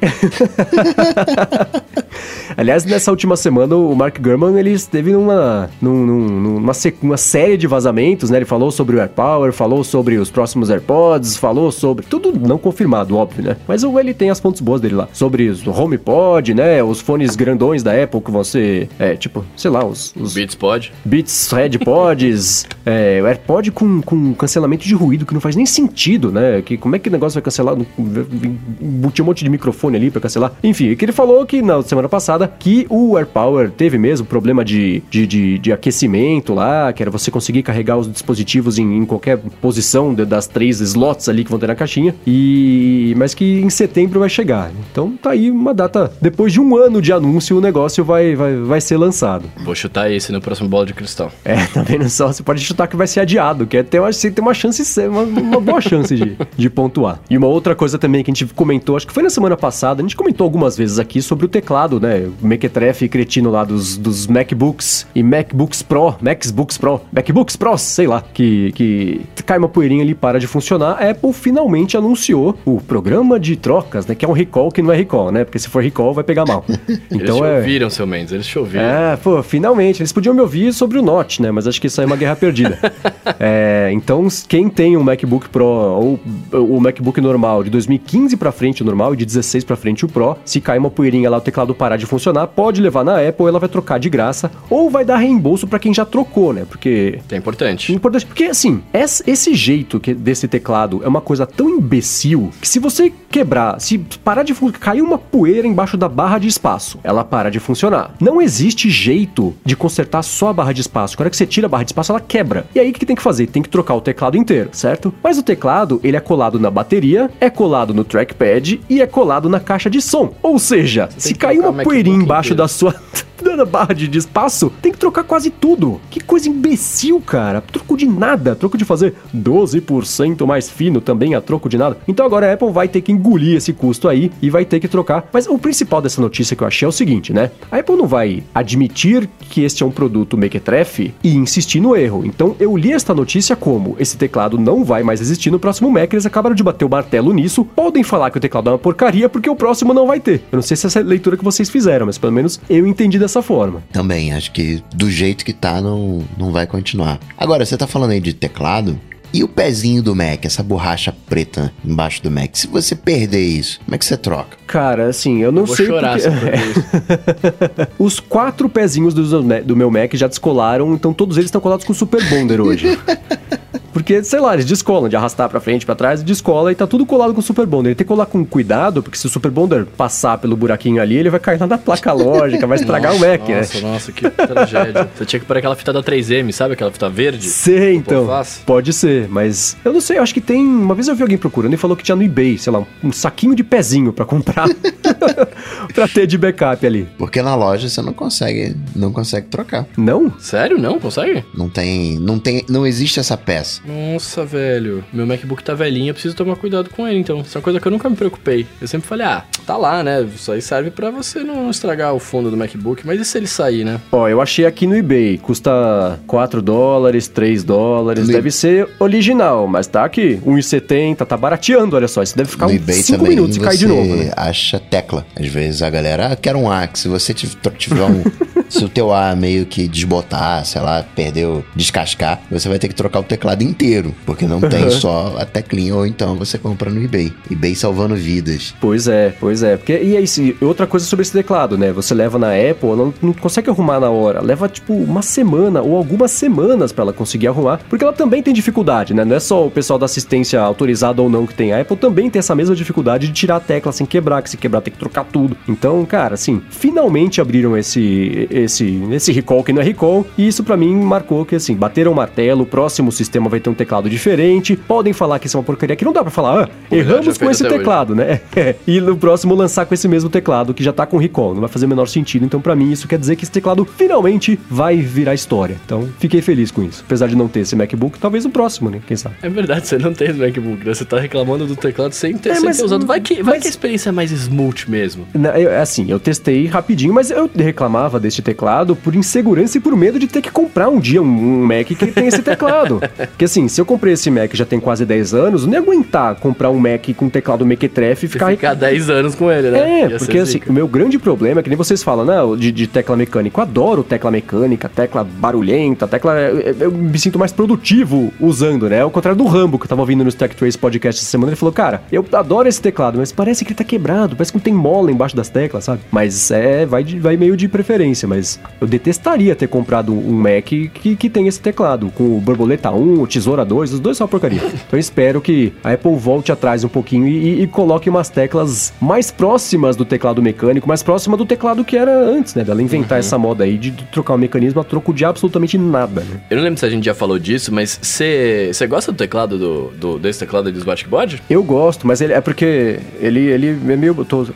Aliás, nessa última semana, o Mark Gurman ele esteve numa, numa, numa, uma série de vazamentos, né? Ele falou sobre o AirPower, falou sobre os próximos AirPods, falou sobre. Tudo não confirmado, óbvio, né? Mas ele tem as pontos boas dele lá. Sobre os HomePod, né? Os fones grandões da Apple que você. É, tipo, sei lá, os. os Beats Pod. Beats Red Pods. é, o AirPod com, com cancelamento de ruído, que não faz nem sentido, né? Que, como é que o negócio vai cancelar? Tinha um monte de microfone ali pra cancelar. Enfim, que ele falou que na semana passada que o AirPower teve mesmo problema de, de, de, de aquecimento lá, que era você conseguir carregar os dispositivos em, em qualquer posição das três slots ali que vão ter na caixinha. E mas que em setembro vai chegar. Então tá aí uma data. Depois de um ano de anúncio, o negócio vai, vai, vai ser lançado. Vou chutar esse no próximo bola de cristal. É, tá vendo só? Você pode chutar que vai ser adiado, que é ter uma, você tem uma chance, uma, uma boa chance de, de pontuar. E uma outra coisa também que a gente comentou, acho que foi na semana passada, a gente comentou algumas vezes aqui sobre o teclado, né? O mequetrefe cretino lá dos, dos MacBooks e MacBooks Pro, MacBooks Pro, MacBooks Pro, sei lá, que, que cai uma poeirinha ali e para de funcionar. A Apple finalmente anunciou o programa de trocas, né? Que é um recall que não é recall, né? Porque se for recall vai pegar mal. Eles Então te é. ouviram, seu Mendes, eles te ouviram. É, pô, finalmente. Eles podiam me ouvir sobre o Note, né? Mas acho que isso aí é uma guerra perdida. É, então, quem tem um MacBook Pro ou o MacBook normal de 2015 pra frente o normal e de 16 pra frente o Pro, se cair uma poeirinha lá, o teclado parar de funcionar, pode levar na Apple, ela vai trocar de graça ou vai dar reembolso pra quem já trocou, né? Porque É importante. Importante, porque assim, esse, esse jeito que, desse teclado é uma coisa tão imbecil que se você quebrar, se parar de cair uma poeira embaixo da barra de espaço, ela para de funcionar. Não existe jeito de consertar só a barra de espaço. Na hora que você tira a barra de espaço, ela quebra. E aí o que tem que fazer? Tem que trocar o teclado inteiro, certo? Mas o teclado, ele é colado na bateria, é colado no trackpad e é colado na caixa de som. Ou seja, se cair uma poeirinha embaixo inteiro. da sua da barra de de espaço, tem que trocar quase tudo. Que coisa imbecil, cara. Troco de nada. Troco de fazer 12% mais fino também a troco de nada. Então agora a Apple vai ter que engolir esse custo aí e vai ter que trocar. Mas o principal dessa notícia que eu achei é o seguinte, né? A Apple não vai admitir que este é um produto mequetrefe e insistir no erro. Então eu li esta notícia como esse teclado não vai mais existir no próximo Mac. Eles acabaram de bater o martelo nisso. Podem falar que o teclado é uma porcaria porque o próximo não vai ter. Eu não sei se essa é a leitura que vocês fizeram, mas pelo menos eu entendi dessa forma. Também, acho que do jeito que tá, não, não vai continuar. Agora, você tá falando aí de teclado. E o pezinho do Mac, essa borracha preta embaixo do Mac? Se você perder isso, como é que você troca? Cara, assim, eu não Eu vou sei chorar porque... se eu perder isso. Os quatro pezinhos do, do meu Mac já descolaram, então todos eles estão colados com Super Bonder hoje. Porque, sei lá, eles descolam de arrastar pra frente, pra trás, descola e tá tudo colado com Super Bonder. Ele tem que colar com cuidado, porque se o Super Bonder passar pelo buraquinho ali, ele vai cair lá na placa lógica, vai estragar o Mac, né? Nossa, nossa, que tragédia. Você tinha que pôr aquela fita da 3M, sabe? Aquela fita verde? Sei, então. Pode ser, mas eu não sei, eu acho que tem. Uma vez eu vi alguém procurando e falou que tinha no eBay, sei lá, um, um saquinho de pezinho pra comprar. pra ter de backup ali. Porque na loja você não consegue, não consegue trocar. Não? Sério? Não? Consegue? Não tem, não tem, não existe essa peça. Nossa, velho. Meu MacBook tá velhinho, eu preciso tomar cuidado com ele, então. Isso é uma coisa que eu nunca me preocupei. Eu sempre falei, ah, tá lá, né? Isso aí serve pra você não estragar o fundo do MacBook. Mas e se ele sair, né? Ó, eu achei aqui no eBay, custa 4 dólares, 3 dólares, No deve ser original, mas tá aqui, 1,70, tá barateando, olha só, isso deve ficar no uns eBay 5 também minutos e cair de novo, né? acha tecla. Às vezes a galera, ah, quero um A, que se você tiv- tiver um... se o teu A meio que desbotar, sei lá, perdeu, descascar, você vai ter que trocar o teclado inteiro, porque não tem Uhum. só a teclinha, ou então você compra no eBay. eBay salvando vidas. Pois é, pois é. Porque, e aí, se- outra coisa sobre esse teclado, né? Você leva na Apple, não, não consegue arrumar na hora. Leva, tipo, uma semana ou algumas semanas pra ela conseguir arrumar. Porque ela também tem dificuldade, né? Não é só o pessoal da assistência autorizada ou não que tem. A Apple também tem essa mesma dificuldade de tirar a tecla sem quebrar, que se quebrar tem que trocar tudo. Então, cara, assim, finalmente abriram esse, esse, esse recall que não é recall. E isso pra mim marcou que, assim, bateram o martelo, o próximo sistema vai ter um teclado diferente. Podem falar que isso é uma porcaria, que não dá pra falar, ah, erramos com esse hoje. teclado teclado, né? e no próximo lançar com esse mesmo teclado que já tá com recall. Não vai fazer o menor sentido. Então, pra mim, isso quer dizer que esse teclado finalmente vai virar história. Então, fiquei feliz com isso. Apesar de não ter esse MacBook, talvez o próximo, né? Quem sabe? É verdade, você não tem esse MacBook, né? Você tá reclamando do teclado sem ter, É, sem mas- ter usado. Vai que, vai mas- que a experiência é mais smooth mesmo. Na- eu- assim, eu testei rapidinho, mas eu reclamava deste teclado por insegurança e por medo de ter que comprar um dia um, um Mac que tem esse teclado. Porque assim, se eu comprei esse Mac já tem quase 10 anos, eu não ia aguentar comprar um Mac com teclado Mequetrefe e ficar ficar 10 anos com ele, né? É, Ia porque assim, o meu grande problema é que nem vocês falam, né, de, de tecla mecânica. Eu adoro tecla mecânica, tecla barulhenta, tecla. Eu, eu me sinto mais produtivo usando, né? Ao contrário do Rambo, que eu tava ouvindo no Stack Trace Podcast essa semana, ele falou, cara, eu adoro esse teclado, mas parece que ele tá quebrado, parece que não tem mola embaixo das teclas, sabe? Mas é, vai, de- vai meio de preferência, mas mas eu detestaria ter comprado um Mac que, que tem esse teclado, com o Borboleta 1, o Tesoura 2, os dois são uma porcaria. Então eu espero que a Apple volte atrás um pouquinho e, e, e coloque umas teclas mais próximas do teclado mecânico, mais próxima do teclado que era antes, né? Dela inventar uhum. essa moda aí de, trocar o um mecanismo a troco de absolutamente nada, né? Eu não lembro se a gente já falou disso, mas você gosta do teclado do, do, desse teclado do Smartboard? Eu gosto, mas ele é porque ele, ele é meio. Tô,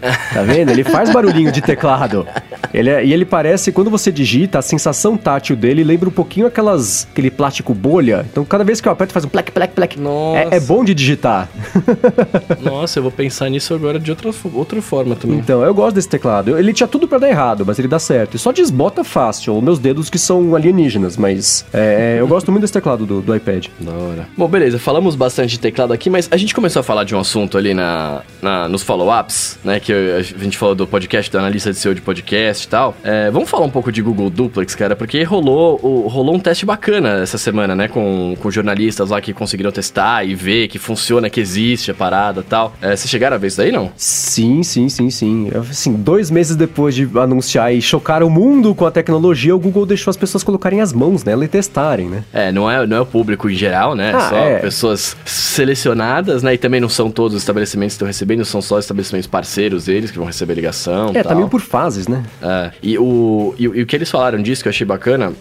Tá vendo? Ele faz barulhinho de teclado. Ele é, e ele parece, quando você digita, a sensação tátil dele lembra um pouquinho aquelas, aquele plástico bolha. Então, cada vez que eu aperto, faz um plec, plec, plec. Nossa. É, é bom de digitar. Nossa, eu vou pensar nisso agora de outra, outra forma também. Então, eu gosto desse teclado. Ele tinha tudo para dar errado, mas ele dá certo. E só desbota fácil. Os meus dedos que são alienígenas, mas é, eu gosto muito desse teclado do, do iPad. Da hora. Bom, beleza. Falamos bastante de teclado aqui, mas a gente começou a falar de um assunto ali na, na nos follow-ups, né? Que a gente falou do podcast, do analista de SEO de podcast e tal. É, vamos falar um pouco de Google Duplex, cara, porque rolou, o, rolou um teste bacana essa semana, né? Com, com jornalistas lá que conseguiram testar e ver que funciona, que existe a parada e tal. É, vocês chegaram a ver isso daí, não? Sim, sim, sim, sim. Assim, dois meses depois de anunciar e chocar o mundo com a tecnologia, o Google deixou as pessoas colocarem as mãos nela e testarem, né? É, não é, não é o público em geral, né? Ah, Só é. pessoas selecionadas, né? E também não são todos os estabelecimentos que estão recebendo, são só estabelecimentos parceiros deles que vão receber ligação. É, tá meio por fases, né? É. E o, e, e, o que eles falaram disso que eu achei bacana,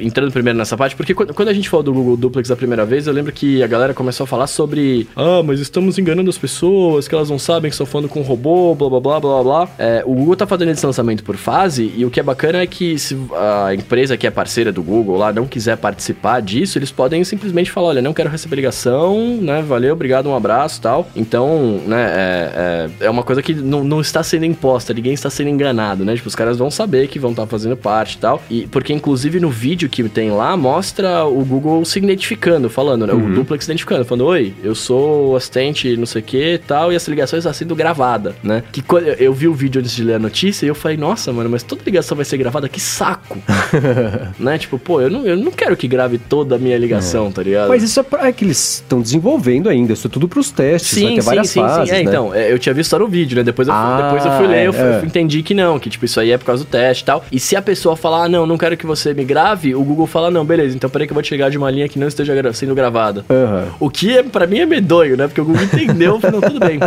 entrando primeiro nessa parte, porque quando, quando a gente falou do Google Duplex a primeira vez, eu lembro que a galera começou a falar sobre ah, mas estamos enganando as pessoas, que elas não sabem que estão falando com um robô, blá blá blá blá blá. É, o Google tá fazendo esse lançamento por fase, e o que é bacana é que se a empresa que é parceira do Google lá não quiser participar disso, eles podem simplesmente falar, olha, não quero receber ligação, né? Valeu, obrigado, um abraço tal. Então, né, é, é, é uma coisa que não, não está sendo imposta, ninguém está sendo enganado, né? Tipo, os caras vão saber que vão estar tá fazendo parte e tal. E porque, inclusive, no vídeo que tem lá, mostra o Google se identificando, falando, né? Uhum. O duplex se identificando, falando, oi, eu sou o assistente, não sei o que e tal, e essa ligação está sendo gravada, né? Que quando eu vi o vídeo antes de ler a notícia e eu falei, nossa, mano, mas toda ligação vai ser gravada, que saco! né? Tipo, pô, eu não, eu não quero que grave toda a minha ligação, é. tá ligado? Mas isso é, pra, é que eles estão desenvolvendo ainda, isso é tudo pros testes, sim, vai ter sim, várias sim, fases, sim. É, né? então, é, eu tinha visto só no vídeo, né? Depois eu, ah, depois eu fui ler, é, eu, fui, eu entendi que não, que tipo, isso aí é por causa do teste e tal. E se a pessoa falar, ah, não, não quero que você me grave, o Google fala, não, beleza, então peraí que eu vou te ligar de uma linha que não esteja sendo gravada. Uhum. O que é, pra mim é medonho, né? Porque o Google entendeu, não, tudo bem.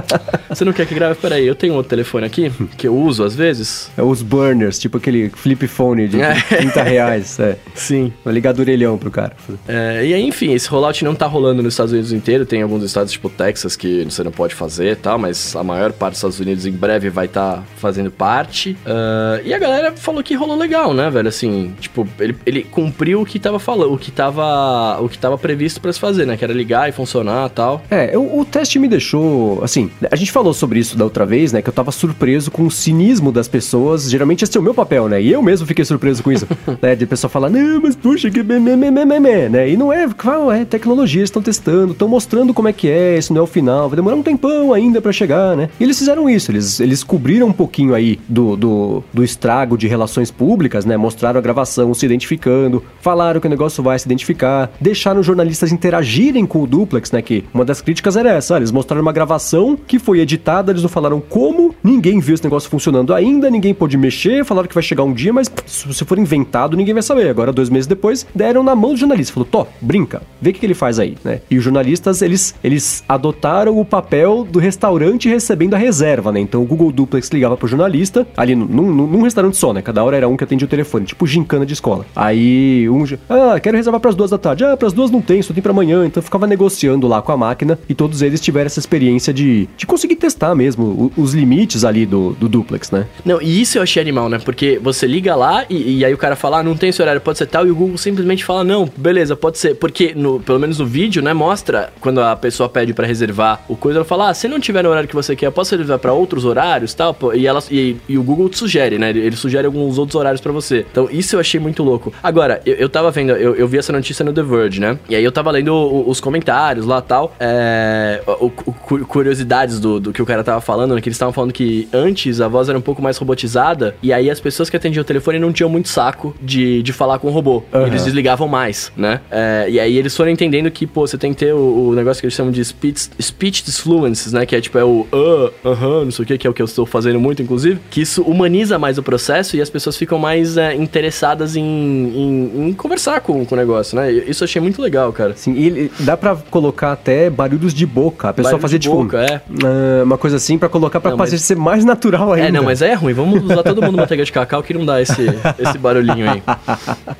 Você não quer que grave? Peraí, eu tenho outro telefone aqui, que eu uso às vezes. É os burners, tipo aquele flip phone de é. 30 reais, é. Sim. Vou ligar do orelhão pro cara. É, e aí, enfim, esse rollout não tá rolando nos Estados Unidos inteiro, tem alguns estados tipo Texas que você não pode fazer e tal, mas a maior parte dos Estados Unidos em breve vai estar tá fazendo parte. Uh, e a galera falou que rolou legal, né, velho? Assim, tipo, ele, ele cumpriu o que tava falando, o que tava, o que tava previsto para se fazer, né? Que era ligar e funcionar e tal. É, o, o, teste me deixou, assim, a gente falou sobre isso da outra vez, né? Que eu tava surpreso com o cinismo das pessoas. Geralmente esse é o meu papel, né? E eu mesmo fiquei surpreso com isso, né? De pessoa falar, não, mas puxa, que meme, meme, meme, né? E não é, claro, é tecnologia, estão testando, estão mostrando como é que é, isso não é o final, vai demorar um tempão ainda para chegar, né? E eles fizeram isso, eles, eles cobriram um pouquinho aí do, do, do estrago de relações públicas, né? Mostraram a gravação se identificando, falaram que o negócio vai se identificar, deixaram os jornalistas interagirem com o duplex, né? Que uma das críticas era essa, eles mostraram uma gravação que foi editada, eles não falaram como, ninguém viu esse negócio funcionando ainda, ninguém pôde mexer, falaram que vai chegar um dia, mas se for inventado, ninguém vai saber. Agora, dois meses depois, deram na mão do jornalista, falou, Tó, brinca, vê o que, ele faz aí, né? E os jornalistas, eles, eles adotaram o papel do restaurante recebendo a reserva, né? Então o Google Duplex ligava pro jornalista, ali num, num restaurante só, né? Cada hora era um que atendia o telefone, tipo gincana de escola. Aí um. Ah, quero reservar para as duas da tarde. Ah, para as duas não tem, só tem para amanhã. Então eu ficava negociando lá com a máquina e todos eles tiveram essa experiência de, de conseguir testar mesmo os, limites ali do, do duplex, né? Não, e isso eu achei animal, né? Porque você liga lá e, e aí o cara fala, ah, não tem esse horário, pode ser tal, e o Google simplesmente fala, não, beleza, pode ser. Porque, no, pelo menos no vídeo, né, mostra quando a pessoa pede para reservar o coisa, ela fala, ah, se não tiver no horário que você quer, eu posso reservar para outros horários tal? E, ela, e, e o Google te sugere, né? Ele sugere alguns outros horários para você. Então, isso eu achei muito louco. Agora, eu, eu tava vendo, eu, eu vi essa notícia no The Verge, né? E aí eu tava lendo o, os comentários lá tal. É, o, o, curiosidades do, do que o cara tava falando, né? Que eles estavam falando que antes a voz era um pouco mais robotizada e aí as pessoas que atendiam o telefone não tinham muito saco de, de falar com o robô. Aham. Eles desligavam mais, né? É, e aí eles foram entendendo que, pô, você tem que ter o, o negócio que eles chamam de speech, speech disfluences, né? Que é tipo, é o ah, aham, não sei o que, que é o que eu estou fazendo muito, inclusive. Que isso humaniza mais o processo e as pessoas ficam mais é, interessadas em, em, em conversar com, com o negócio, né? Isso eu achei muito legal, cara. Sim, e ele- dá pra colocar até barulhos de boca. A pessoa Barulho fazer, de tipo, boca, é. ah, uma coisa assim pra colocar pra Não, fazer mas- ser mais natural ainda. É, não, mas é ruim. Vamos usar todo mundo manteiga de cacau que não dá esse, esse barulhinho aí.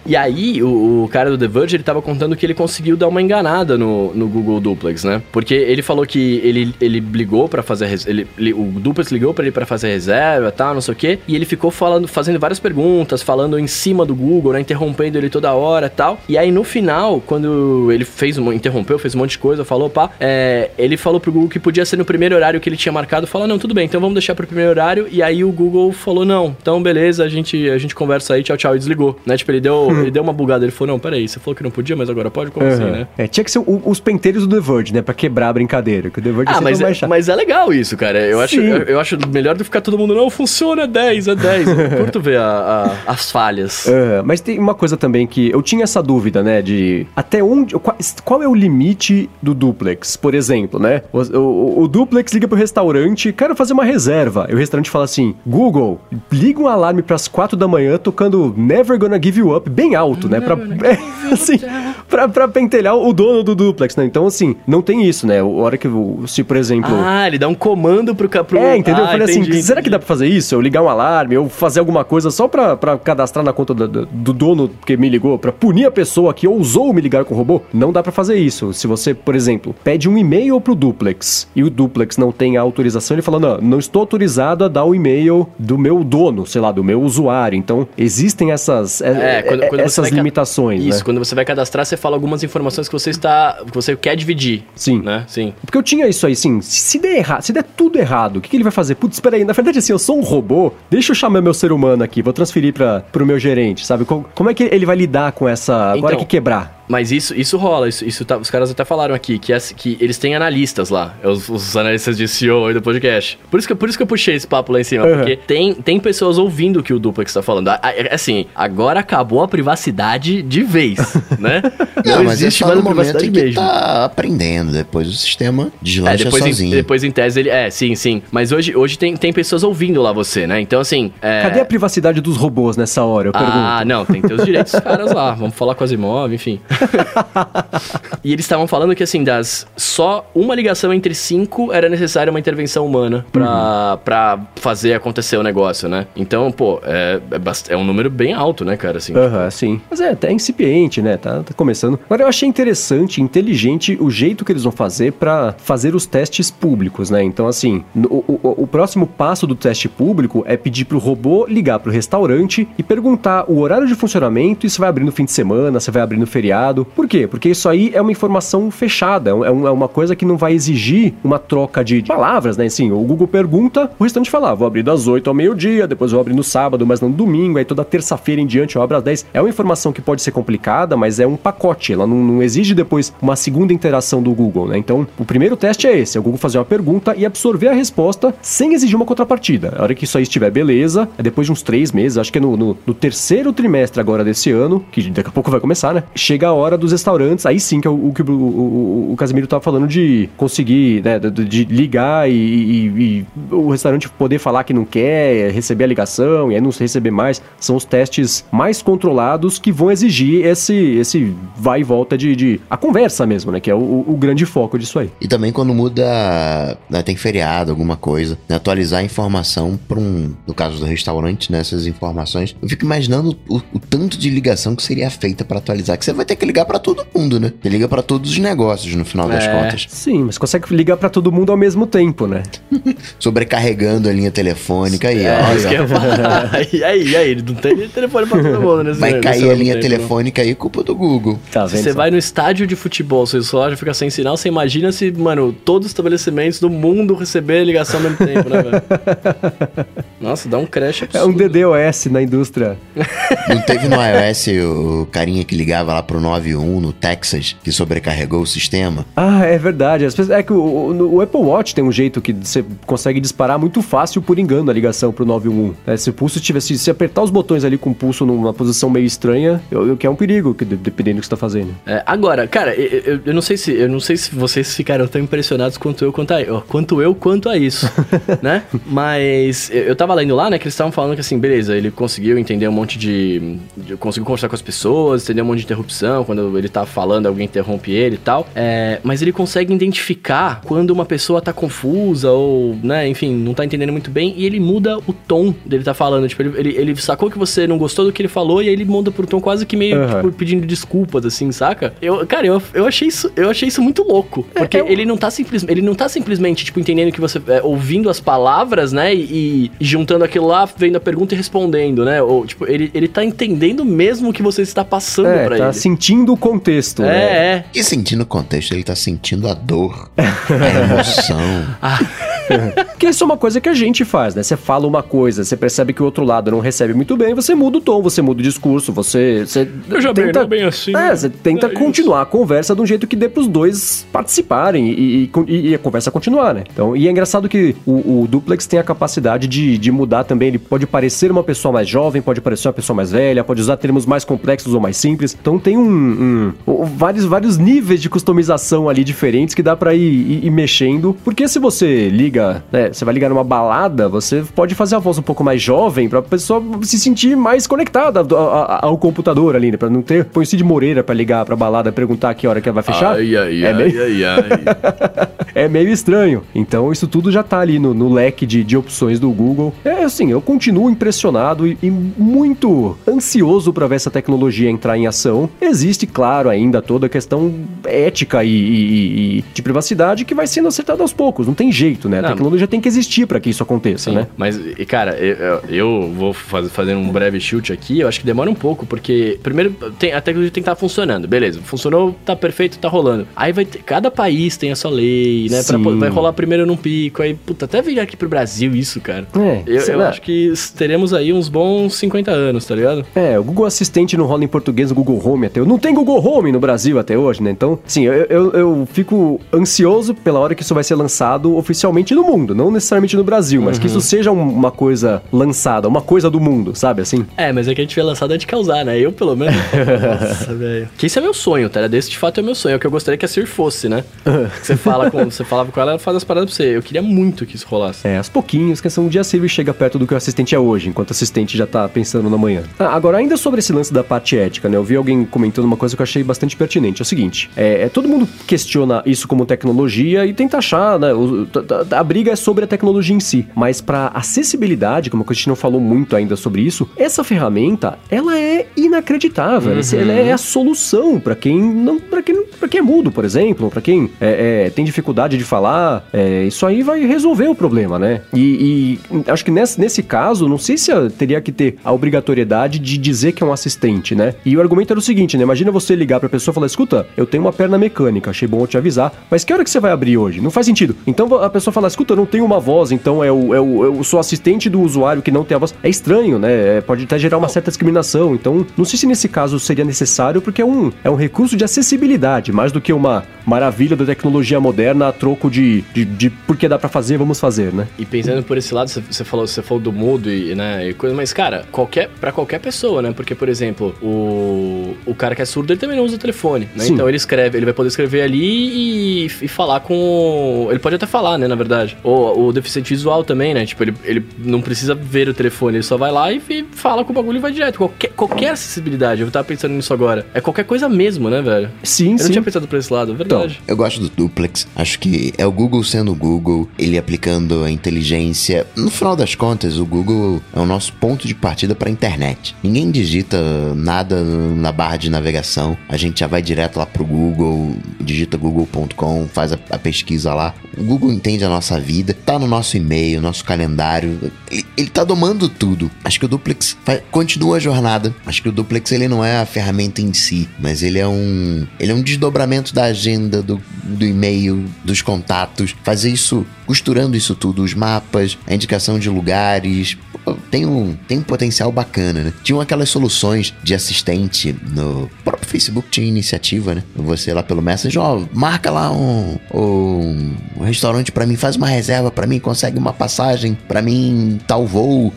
E aí, o, o cara do The Verge, ele tava contando que ele conseguiu dar uma enganada no, no Google Duplex, né? Porque ele falou que ele, ele ligou pra fazer... Ele, ele- o Duplex ligou pra ele pra fazer reserva e tal, não sei o quê. E ele ficou falando, fazendo várias perguntas, falando em cima do Google, né? Interrompendo ele toda hora e tal. E aí, no final, quando ele fez um, interrompeu, fez um monte de coisa, falou, pá, é, ele falou pro Google que podia ser no primeiro horário que ele tinha marcado. Falou, não, tudo bem, então vamos deixar pro primeiro horário. E aí o Google falou, não, então beleza, a gente, a gente conversa aí, tchau, tchau, e desligou. Né? Tipo, ele deu, ele deu uma bugada. Ele falou, não, peraí, você falou que não podia, mas agora pode? Como assim, Aham. né? É, tinha que ser o- os penteiros do The Verge, né? Pra quebrar a brincadeira. Que o The Verge Ah, mas é, mas é legal isso, cara. Eu acho, eu, eu acho melhor do que ficar todo mundo, não, funciona, é 10, é 10. Eu curto ver a- a- as falhas. É, mas tem uma coisa também que eu tinha essa dúvida, né? De até onde. Qual, qual é o limite do duplex, por exemplo, né? O, o- o duplex liga pro restaurante, quero fazer uma reserva. E o restaurante fala assim: Google, liga um alarme pras quatro da manhã tocando Never Gonna Give You Up bem alto, né? Pra, é, assim, pra, pra pentelhar o dono do duplex, né? Então, assim, não tem isso, né? A hora que, se por exemplo. Ah, ele dá um comando pro... pro É, entendeu? eu Ah, falei assim, entendi, será que entendi. dá pra fazer isso? Eu ligar um alarme, eu fazer alguma coisa só pra, pra cadastrar na conta do, do- do dono que me ligou, pra punir a pessoa que ousou me ligar com o robô? Não dá pra fazer isso. Se você, por exemplo, pede um e-mail pro duplex e o duplex não tem a autorização, ele fala, não, não estou autorizado a dar o e-mail do meu dono, sei lá, do meu usuário. Então, existem essas, é, É, quando, é, quando essas limitações, Isso, né? quando você vai cadastrar, você fala algumas informações que você está. que você quer dividir. Sim. Né? Sim. Porque eu tinha isso aí, assim, se der errado, se der tudo errado, o que, que ele vai fazer? Putz, espera aí, na verdade, assim, eu sou um robô, deixa eu chamar meu ser humano aqui, vou transferir para pro meu gerente, sabe? Co- Como é que ele vai lidar com essa, agora Então, que quebrar? Mas isso, isso rola, isso, isso tá- os caras até falaram aqui, que, é- que eles têm analistas lá, é os, os analistas de SEO aí do podcast. Por isso, que, por isso que eu puxei esse papo lá em cima, Uhum. porque tem, tem pessoas ouvindo o que o Duplex tá falando. A- a- Assim, agora acabou a privacidade de vez, né? Não, mas é só no momento em que tá aprendendo. Depois o sistema É, deslancha depois, em, sozinho. depois em tese ele. É, sim, sim. Mas hoje, hoje tem, tem pessoas ouvindo lá você, né? Então, assim. é- Cadê a privacidade dos robôs nessa hora? Eu Ah, pergunto. não, tem que ter os direitos dos caras lá. Vamos falar com as imóveis, enfim. e eles estavam falando que, assim, das só uma ligação entre cinco era necessária uma intervenção humana pra, Uhum. pra fazer acontecer o negócio, né? Então, pô, é, é, é um número bem alto, né, cara? Assim, Aham, sim. Mas é, até incipiente, né? Tá, tá começando. Agora eu achei interessante, inteligente o jeito que eles vão fazer pra fazer os testes públicos, né? Então, assim, o, o- o próximo passo do teste público é pedir pro robô ligar pro restaurante e perguntar o horário de funcionamento e se vai abrir no fim de semana, se vai abrir no feriado. Por quê? Porque isso aí é uma informação fechada, é, é é uma coisa que não vai exigir uma troca de palavras, né? Assim, o Google pergunta, o restaurante fala, ah, vou abrir das 8 ao meio-dia, depois vou abrir no sábado, mas não no domingo, aí toda terça-feira em diante eu abro às 10. É uma informação que pode ser complicada, mas é um pacote, ela não, não exige depois uma segunda interação do Google, né? Então, o primeiro teste é esse, é o Google fazer uma pergunta e absorver a resposta sem exigir uma contrapartida. A hora que isso aí estiver beleza, é depois de uns três meses, acho que é no, no- no terceiro trimestre agora desse ano, que daqui a pouco vai começar, né? Chega a hora dos restaurantes, aí sim que é o, que o, o, o Casimiro tava falando de conseguir, né, de, de ligar e, e- e o restaurante poder falar que não quer, receber a ligação e aí não receber mais. São os testes mais controlados que vão exigir esse, esse vai e volta de, de- a conversa mesmo, né? Que é o, o grande foco disso aí. E também quando muda, né, tem feriado, alguma coisa, né, atualizar a informação para um, no caso do restaurante, né, essas informações. Eu fico imaginando o, o tanto de ligação que seria feita para atualizar, que você vai ter que ligar para todo mundo, né? Você liga para todos os negócios no final das É. contas, Sim, mas consegue ligar pra todo mundo ao mesmo tempo, né? sobrecarregando a linha telefônica aí, É, ó. isso que eu ia falar. E aí, e aí? Não tem telefone pra todo mundo nesse Vai cair a linha tempo, não. telefônica aí, culpa do Google. Tá vendo? você só? vai no estádio de futebol, seu celular já fica sem sinal, você imagina se, mano, todos os estabelecimentos do mundo receber ligação ao mesmo tempo, né, velho? Nossa, dá um crash É um absurdo. DDoS na indústria. Não teve no iOS o carinha que ligava lá pro 911 no Texas que sobrecarregou o sistema. Ah, é verdade. É que o, o, o Apple Watch tem um jeito que você consegue disparar muito fácil por engano a ligação pro 911. É, se o pulso tivesse. Se apertar os botões ali com o pulso numa posição meio estranha, eu, eu que é um perigo, que, dependendo do que você tá fazendo. É, agora, cara, eu, eu, eu, não sei se eu não sei se vocês ficaram tão impressionados quanto eu quanto a, quanto eu quanto a isso, né? Mas eu, eu tava lendo lá, né, que eles estavam falando que assim, beleza, ele conseguiu entender um monte de, de, conseguiu conversar com as pessoas, entender um monte de interrupção quando ele tá falando, alguém interrompe ele e tal. É, mas ele consegue identificar quando uma pessoa tá confusa ou, né, enfim, não tá entendendo muito bem e ele muda o tom dele tá falando. Tipo, ele, ele, ele sacou que você não gostou do que ele falou e aí ele muda pro tom quase que meio, uhum. tipo, pedindo desculpas, assim, saca? Eu, cara, eu, eu achei isso, eu achei isso muito louco. É, porque é, ele não tá simplesmente, ele não tá simplesmente, tipo, entendendo que você, é, ouvindo as palavras, né, e, e, juntando aquilo lá, vendo a pergunta e respondendo, né? Ou, tipo, ele, ele tá entendendo mesmo o que você está passando é, pra tá ele. sentindo o contexto. É, né? é. E sentindo o contexto, ele tá sentindo a dor, a emoção. ah. que isso é uma coisa que a gente faz, né? Você fala uma coisa, você percebe que o outro lado não recebe muito bem, você muda o tom, você muda o discurso, você. você Eu já tenta, bem, bem assim. É, você tenta é continuar isso. a conversa de um jeito que dê pros dois participarem e, e, e, a conversa continuar, né? Então, e é engraçado que o, o, Duplex tem a capacidade de, de mudar também. Ele pode parecer uma pessoa mais jovem, pode parecer uma pessoa mais velha, pode usar termos mais complexos ou mais simples. Então tem um, um vários, vários níveis de customização ali diferentes que dá para ir, ir, ir, mexendo. Porque se você liga, né, você vai ligar numa balada, você pode fazer a voz um pouco mais jovem pra pessoa se sentir mais conectada ao, ao computador ali, né? Pra não ter põe o Cid Moreira pra ligar pra balada perguntar que hora que ela vai fechar. Ai, ai, é ai, meio... ai, ai. é meio estranho. Então isso tudo já tá ali no, no leque de, de opções do Google. É assim, eu continuo impressionado e, e muito ansioso para ver essa tecnologia entrar em ação. Existe, claro, ainda toda a questão ética e, e, e de privacidade que vai sendo acertada aos poucos. Não tem jeito, né? A tecnologia tem que existir para que isso aconteça, sim, né? Mas, cara, eu, eu vou faz, fazer um breve chute aqui. Eu acho que demora um pouco, porque primeiro tem, a tecnologia tem que estar tá funcionando. Beleza, funcionou, tá perfeito, tá rolando. Aí vai ter, cada país tem a sua lei, né? Pra, vai rolar primeiro num pico. Aí, puta, até vir aqui pro Brasil isso, cara. É, eu, eu acho que teremos aí uns bons 50 anos, tá ligado? É, o Google Assistente não rola em português, o Google Home até. Não tem Google Home no Brasil até hoje, né? Então, sim, eu, eu, eu, fico ansioso pela hora que isso vai ser lançado oficialmente no mundo, não necessariamente no Brasil, mas uhum. que isso seja uma coisa lançada, uma coisa do mundo, sabe assim? É, mas é que a gente foi lançado antes de causar, né? Eu, pelo menos. Nossa, velho. Que isso é meu sonho, tá? Desse de fato é meu sonho. É o que eu gostaria que a Sir fosse, né? você fala com, você falava com ela, ela faz as paradas pra você. Eu queria muito que isso rolasse. É, aos pouquinhos, que um dia a Siri chega perto do que o assistente é hoje, enquanto o assistente já tá pensando na manhã. Ah, agora, ainda sobre esse lance da parte ética, né? Eu vi alguém comentando uma coisa que eu achei bastante pertinente. É o seguinte: é, é todo mundo questiona isso como tecnologia e tenta achar, né? O, a, a, briga é sobre a tecnologia em si. Mas para acessibilidade, como a Cristina falou muito ainda sobre isso, essa ferramenta ela é inacreditável. Uhum. Ela é a solução para quem não, para quem, pra quem é mudo, por exemplo, para quem é, é, tem dificuldade de falar. É, isso aí vai resolver o problema, né? E, e acho que nesse, nesse caso, não sei se teria que ter a obrigatoriedade de dizer que é um assistente, né? E o argumento era o seguinte, né? Imagina você ligar pra pessoa e falar: escuta, eu tenho uma perna mecânica, achei bom te avisar, mas que hora que você vai abrir hoje? Não faz sentido. Então a pessoa fala: escuta, eu não tenho uma voz, então é o, é o, eu sou assistente do usuário que não tem a voz. É estranho, né? É, pode até gerar uma certa discriminação. Então, não sei se nesse caso seria necessário, porque é um, é um recurso de acessibilidade, mais do que uma maravilha da tecnologia moderna a troco de, de, de porque dá para fazer, vamos fazer, né? E pensando por esse lado, você falou, você falou do mudo e, né, e coisa, mas cara, qualquer para qualquer pessoa, né? Porque por exemplo, o, o cara que é surdo, ele também não usa o telefone, né? Então ele escreve, ele vai poder escrever ali e, e falar com ele pode até falar, né, na verdade. Ou o deficiente visual também, né? Tipo, ele, ele não precisa ver o telefone, ele só vai lá e, e fala com o bagulho e vai direto. Qualquer, qualquer acessibilidade, eu tava pensando nisso agora. É qualquer coisa mesmo, né, velho? Sim, eu sim. não tinha pensado por esse lado, é verdade. Então, eu gosto do duplex. Acho que é o Google sendo o Google, ele aplicando a inteligência. No final das contas, o Google é o nosso ponto de partida para a internet. Ninguém digita nada na barra de navegação. A gente já vai direto lá pro Google, digita google.com, faz a, a, pesquisa lá. O Google entende a nossa vida, tá no nosso e-mail, nosso calendário. Ele, ele tá domando tudo. Acho que o duplex continua a jornada. Acho que o duplex ele não é a ferramenta em si, mas ele é um ele é um desdobramento da agenda do, do e-mail, dos contatos. Fazer isso costurando isso tudo, os mapas, a indicação de lugares, tem um, tem um potencial bacana, né? Tinham aquelas soluções de assistente no Facebook tinha iniciativa, né? Você lá pelo Messenger, ó, marca lá um, um, um restaurante para mim, faz uma reserva para mim, consegue uma passagem para mim, tal voo.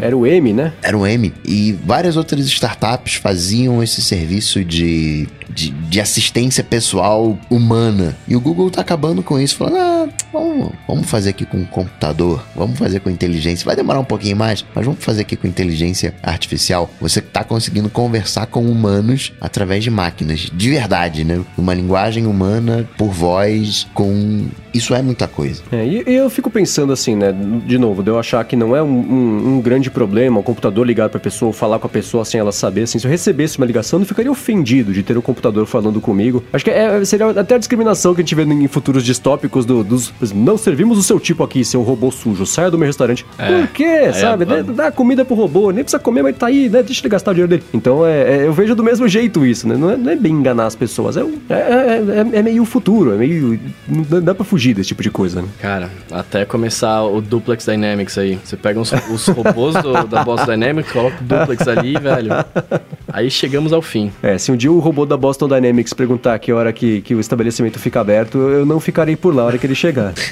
Era o M, né? Era o M. E várias outras startups faziam esse serviço de de, de, assistência pessoal humana. E o Google tá acabando com isso, falando: ah, vamos, vamos fazer aqui com computador, vamos fazer com inteligência. Vai demorar um pouquinho mais, mas vamos fazer aqui com inteligência artificial. Você tá conseguindo conversar com humanos através de máquinas, de verdade, né? Uma linguagem humana por voz, com. Isso é muita coisa. É, e, eu fico pensando assim, né? De novo, de eu achar que não é um, um, um grande problema o computador ligar pra pessoa, falar com a pessoa sem ela saber. Assim, se eu recebesse uma ligação, eu não ficaria ofendido de ter o computador computador falando comigo. Acho que é, seria até a discriminação que a gente vê em futuros distópicos do, dos. Não servimos o seu tipo aqui, seu robô sujo. Saia do meu restaurante. É, Por quê? Sabe? É, dá comida pro robô, nem precisa comer, mas tá aí, né? Deixa ele gastar o dinheiro dele. Então é, é eu vejo do mesmo jeito isso, né? Não é, não é bem enganar as pessoas. É, é, é, é meio futuro, é meio. Não dá pra fugir desse tipo de coisa, né? Cara, até começar o Duplex Dynamics aí. Você pega uns, os robôs do, da Boston Dynamics, coloca o Duplex ali, velho. Aí chegamos ao fim. É, se um dia o robô da Boston Dynamics perguntar que hora que, que o estabelecimento fica aberto, eu não ficarei por lá a hora que ele chegar.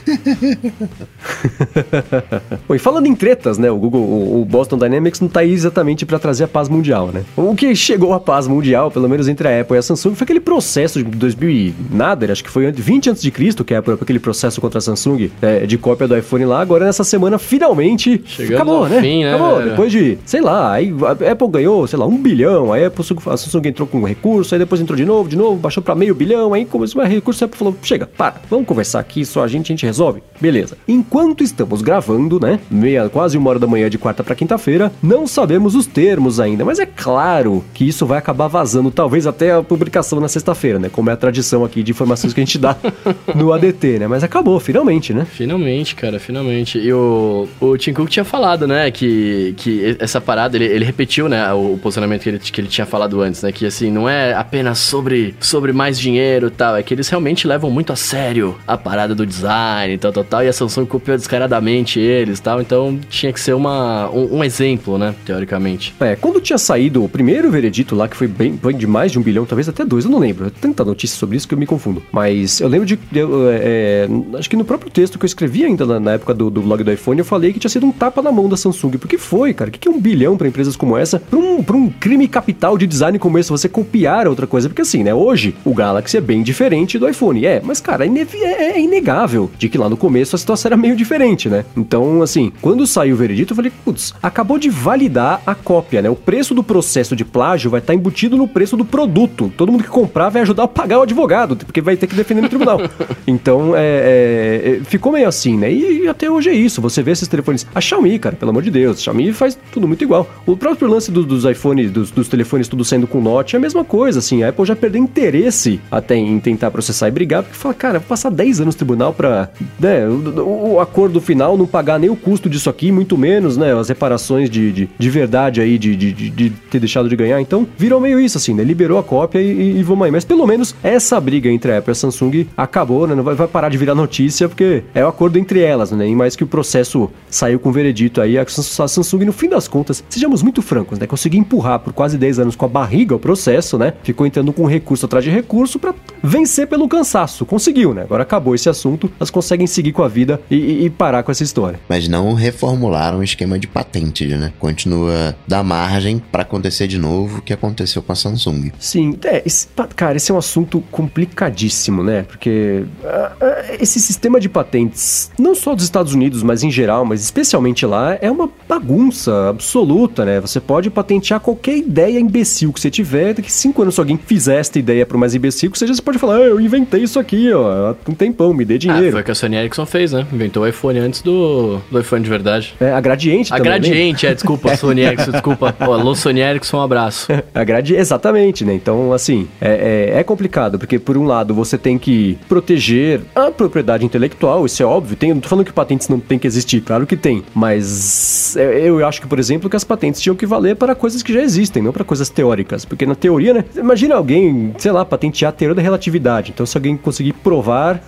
Bom, e falando em tretas, né? O Google, o, o Boston Dynamics não tá aí exatamente para trazer a paz mundial, né? O que chegou à paz mundial, pelo menos entre a Apple e a Samsung, foi aquele processo de 2000 e nada, acho que foi 20 antes de Cristo, que é aquele processo contra a Samsung é, de cópia do iPhone lá. Agora nessa semana finalmente acabou, né? Fim, né? Acabou. Depois de, sei lá, aí a Apple ganhou, sei lá, um bilhão, aí a, Apple, a Samsung entrou com um recurso, aí depois entrou de novo, de novo, baixou para meio bilhão, aí começou a recurso, a Apple falou, chega, para, vamos conversar aqui, só a gente, a gente resolve. Beleza. Enquanto estamos gravando, né, meia, quase uma hora da manhã de quarta para quinta-feira, não sabemos os termos ainda, mas é claro que isso vai acabar vazando, talvez até a publicação na sexta-feira, né, como é a tradição aqui de informações que a gente dá no ADT, né, mas acabou, finalmente, né? Finalmente, cara, finalmente. E o, o Tim Cook tinha falado, né, que, que essa parada, ele, ele repetiu, né, o, o posicionamento que ele, que ele tinha falado antes, né? Que assim, não é apenas sobre, sobre mais dinheiro e tal, é que eles realmente levam muito a sério a parada do design e tal, tal, tal. E a Samsung copiou descaradamente eles tal. Então tinha que ser uma, um, um, exemplo, né? Teoricamente. É, quando tinha saído o primeiro veredito lá, que foi bem, bem de mais de um bilhão, talvez até dois, eu não lembro. Tanta notícia sobre isso que eu me confundo. Mas eu lembro de. Eu, é, é, acho que no próprio texto que eu escrevi ainda na, na época do, do, blog do iPhone, eu falei que tinha sido um tapa na mão da Samsung. Porque foi, cara. O que, que é um bilhão para empresas como essa? Pra um, pra um crime capital de design como esse, você copiar outra coisa. Porque assim, né? Hoje, o Galaxy é bem diferente do iPhone. É, mas cara, é, é, é inegável de que lá no começo a situação era meio diferente, né? Então, assim, quando saiu o veredito, eu falei, putz, acabou de validar a cópia, né? O preço do processo de plágio vai estar embutido no preço do produto. Todo mundo que comprar vai ajudar a pagar o advogado, porque vai ter que defender no tribunal. então, é, é, é, ficou meio assim, né? E até hoje é isso. Você vê esses telefones. A Xiaomi, cara, pelo amor de Deus, a Xiaomi faz tudo muito igual. O próprio lance do, dos iPhones, dos, dos telefones tudo sendo com Note é a mesma coisa, assim. A Apple já perdeu interesse até em tentar processar e brigar, porque fala, cara, vou passar 10 anos no tribunal pra, né, o, o, acordo final não pagar nem o custo disso aqui, muito menos, né, as reparações de, de, de verdade aí, de, de, de, ter deixado de ganhar. Então, virou meio isso, assim, né, liberou a cópia e, e, e vamos aí. Mas pelo menos essa briga entre a Apple e a Samsung acabou, né, não vai, vai parar de virar notícia, porque é o acordo entre elas, né, e mais que o processo saiu com veredito aí, a Samsung, no fim das contas, sejamos muito francos, né, conseguiu empurrar por quase 10 anos com a barriga o processo, né, ficou entrando com recurso atrás de recurso para vencer pelo cansaço. Conseguiu, né? Agora acabou esse assunto, elas conseguem seguir com a vida e, e, parar com essa história. Mas não reformularam o esquema de patente, né? Continua da margem para acontecer de novo o que aconteceu com a Samsung. Sim, é, esse, cara, esse é um assunto complicadíssimo, né? Porque uh, uh, esse sistema de patentes, não só dos Estados Unidos, mas em geral, mas especialmente lá, é uma bagunça absoluta, né? Você pode patentear qualquer ideia imbecil que você tiver, daqui cinco anos se alguém fizer esta ideia para mais imbecil, que seja, você pode falar, ah, eu inventei isso aqui, ó, há um tempão, me dê dinheiro. Ah, foi o que a Sony Ericsson fez, né? Inventou o iPhone antes do, do iPhone de verdade. É, a Gradiente A também, Gradiente, né? é, desculpa, Sony Ericsson, desculpa. Alô, Sony Ericsson, um abraço. a Gradiente, exatamente, né? Então, assim, é, é, é, complicado, porque por um lado você tem que proteger a propriedade intelectual, isso é óbvio, tem, não tô falando que patentes não tem que existir, claro que tem, mas é, eu acho que, por exemplo, que as patentes tinham que valer para coisas que já existem, não para coisas teóricas. Porque na teoria, né? Imagina alguém, sei lá, patentear a teoria da relatividade. Então, se alguém conseguir provar.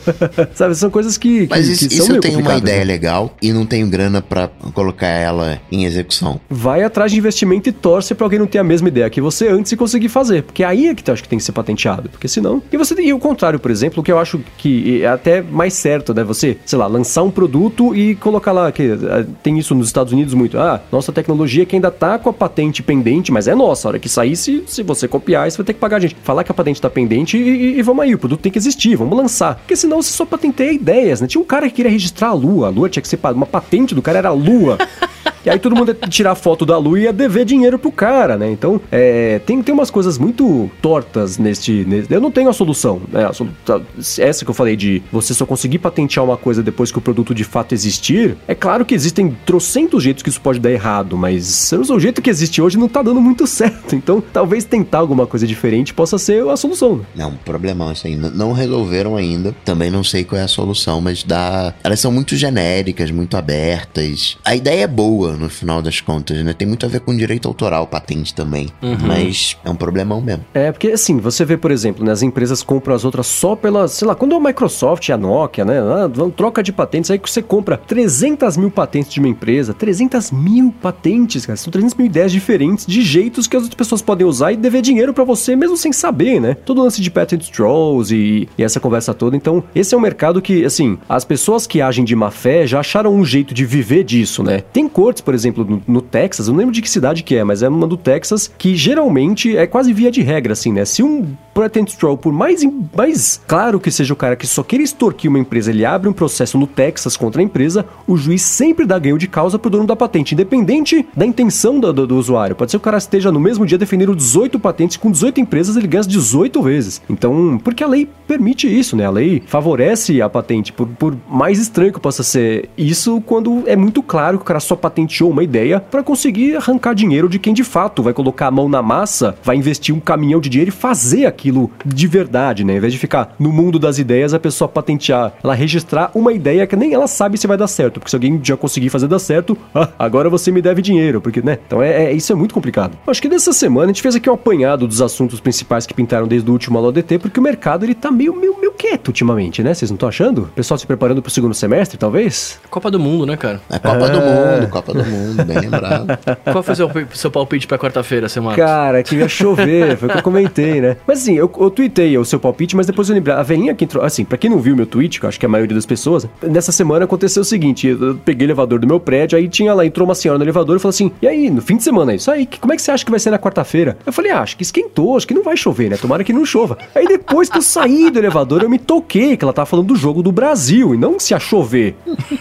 sabe, são coisas que. Mas que, isso, que isso eu tenho uma complicadas, ideia né? legal e não tenho grana pra colocar ela em execução. Vai atrás de investimento e torce pra alguém não ter a mesma ideia que você antes e conseguir fazer. Porque aí é que eu acho que tem que ser patenteado. Porque senão. E você e o contrário, por exemplo, que eu acho que é até mais certo, né? Você, sei lá, lançar um produto e colocar lá. que ah, Tem isso nos Estados Unidos muito. Ah, nossa tecnologia que ainda tá com a patente pendente, mas é nossa. A hora que sair, se, se você copiar, você vai ter que pagar a gente. Falar que a patente tá pendente e, e- e vamos aí, o produto tem que existir, vamos lançar. Porque senão você só patenteia ideias, né? Tinha um cara que queria registrar a Lua. A Lua tinha que ser. Uma patente do cara era a Lua. E aí todo mundo ia tirar foto da Lua e ia dever dinheiro pro cara, né? Então, é, tem, tem umas coisas muito tortas neste, Eu não tenho a solução, né? A tá, essa que eu falei de você só conseguir patentear uma coisa depois que o produto de fato existir. É claro que existem trocentos jeitos que isso pode dar errado, mas o jeito que existe hoje não tá dando muito certo. Então, talvez tentar alguma coisa diferente possa ser a solução. né? Não, um problemão isso aí. N- Não resolveram ainda. Também não sei qual é a solução, mas dá. Elas são muito genéricas, muito abertas. A ideia é boa, no final das contas, né? Tem muito a ver com direito autoral, patente também. Mas é um problemão mesmo. É, porque assim, você vê, por exemplo, né, as empresas compram as outras só pela, sei lá, quando é a Microsoft e a Nokia, né, ah, troca de patentes, aí que você compra 300 mil patentes de uma empresa, 300 mil patentes, cara, são 300 mil ideias diferentes de jeitos que as outras pessoas podem usar e dever dinheiro pra você mesmo sem saber, né? Todo lance de patent trolls e, e essa conversa toda. Então, esse é um mercado que, assim, as pessoas que agem de má fé já acharam um jeito de viver disso, né? Tem cortes, por exemplo, no, no Texas, eu não lembro de que cidade que é, mas é uma do Texas que geralmente é quase via de regra, assim, né? Se um patent troll, por mais, mais claro que seja o cara que só queira extorquir uma empresa, ele abre um processo no Texas contra a empresa, o juiz sempre dá ganho de causa pro dono da patente, independente da intenção do, do- do usuário. Pode ser que o cara esteja no mesmo dia defendendo 18 patentes com 18 empresas, ele ganha as 18 vezes. Então, porque a lei permite isso, né? A lei favorece a patente, por, por mais estranho que possa ser isso, quando é muito claro que o cara só patenteou uma ideia para conseguir arrancar dinheiro de quem de fato vai colocar a mão na massa, vai investir um caminhão de dinheiro e fazer aquilo de verdade, né? Em vez de ficar no mundo das ideias, a pessoa patentear, ela registrar uma ideia que nem ela sabe se vai dar certo, porque se alguém já conseguir fazer dar certo, ah, agora você me deve dinheiro, porque, né? Então é, é- isso é muito complicado. Acho que dessa semana a gente fez aqui um apanhado dos assuntos principais que pintaram desde o último AloDT, porque o mercado ele tá meio, meio, meio quieto ultimamente, né? Vocês não estão achando? O pessoal se preparando pro segundo semestre, talvez? Copa do Mundo, né, cara? É Copa do Mundo, Copa do Mundo, bem lembrado. Qual foi seu, seu palpite pra quarta-feira, seu Marcos? Cara, que ia chover, foi o que eu comentei, né? Mas assim, eu, eu tuitei o seu palpite, mas depois eu lembrei. A velhinha que entrou. Assim, pra quem não viu meu tweet, que eu acho que é a maioria das pessoas, nessa semana aconteceu o seguinte: eu peguei o elevador do meu prédio, aí tinha lá, entrou uma senhora no elevador e falou assim: E aí, no fim de semana, isso aí, como é que você acha que vai ser na quarta-feira? Eu falei, ah, acho que esquentou, acho que não vai chover, né? Tomara que não chova. Aí depois que eu saí do elevador, eu me toquei que ela tava falando do jogo do Brasil e não se a chover.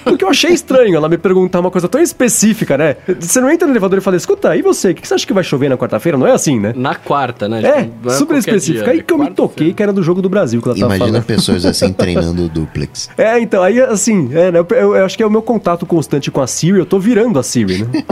Porque eu achei estranho ela me perguntar uma coisa tão específica, né? Você não entra no elevador e fala, escuta, e você? O que você acha que vai chover na quarta-feira? Não é assim, né? Na quarta, né? É, não super específico. Aí que eu me toquei que era do jogo do Brasil que ela tava Imagina falando. pessoas assim treinando o duplex. É, então, aí assim, é, né, eu, eu- eu acho que é o meu contato constante com a Siri, eu tô virando a Siri, né?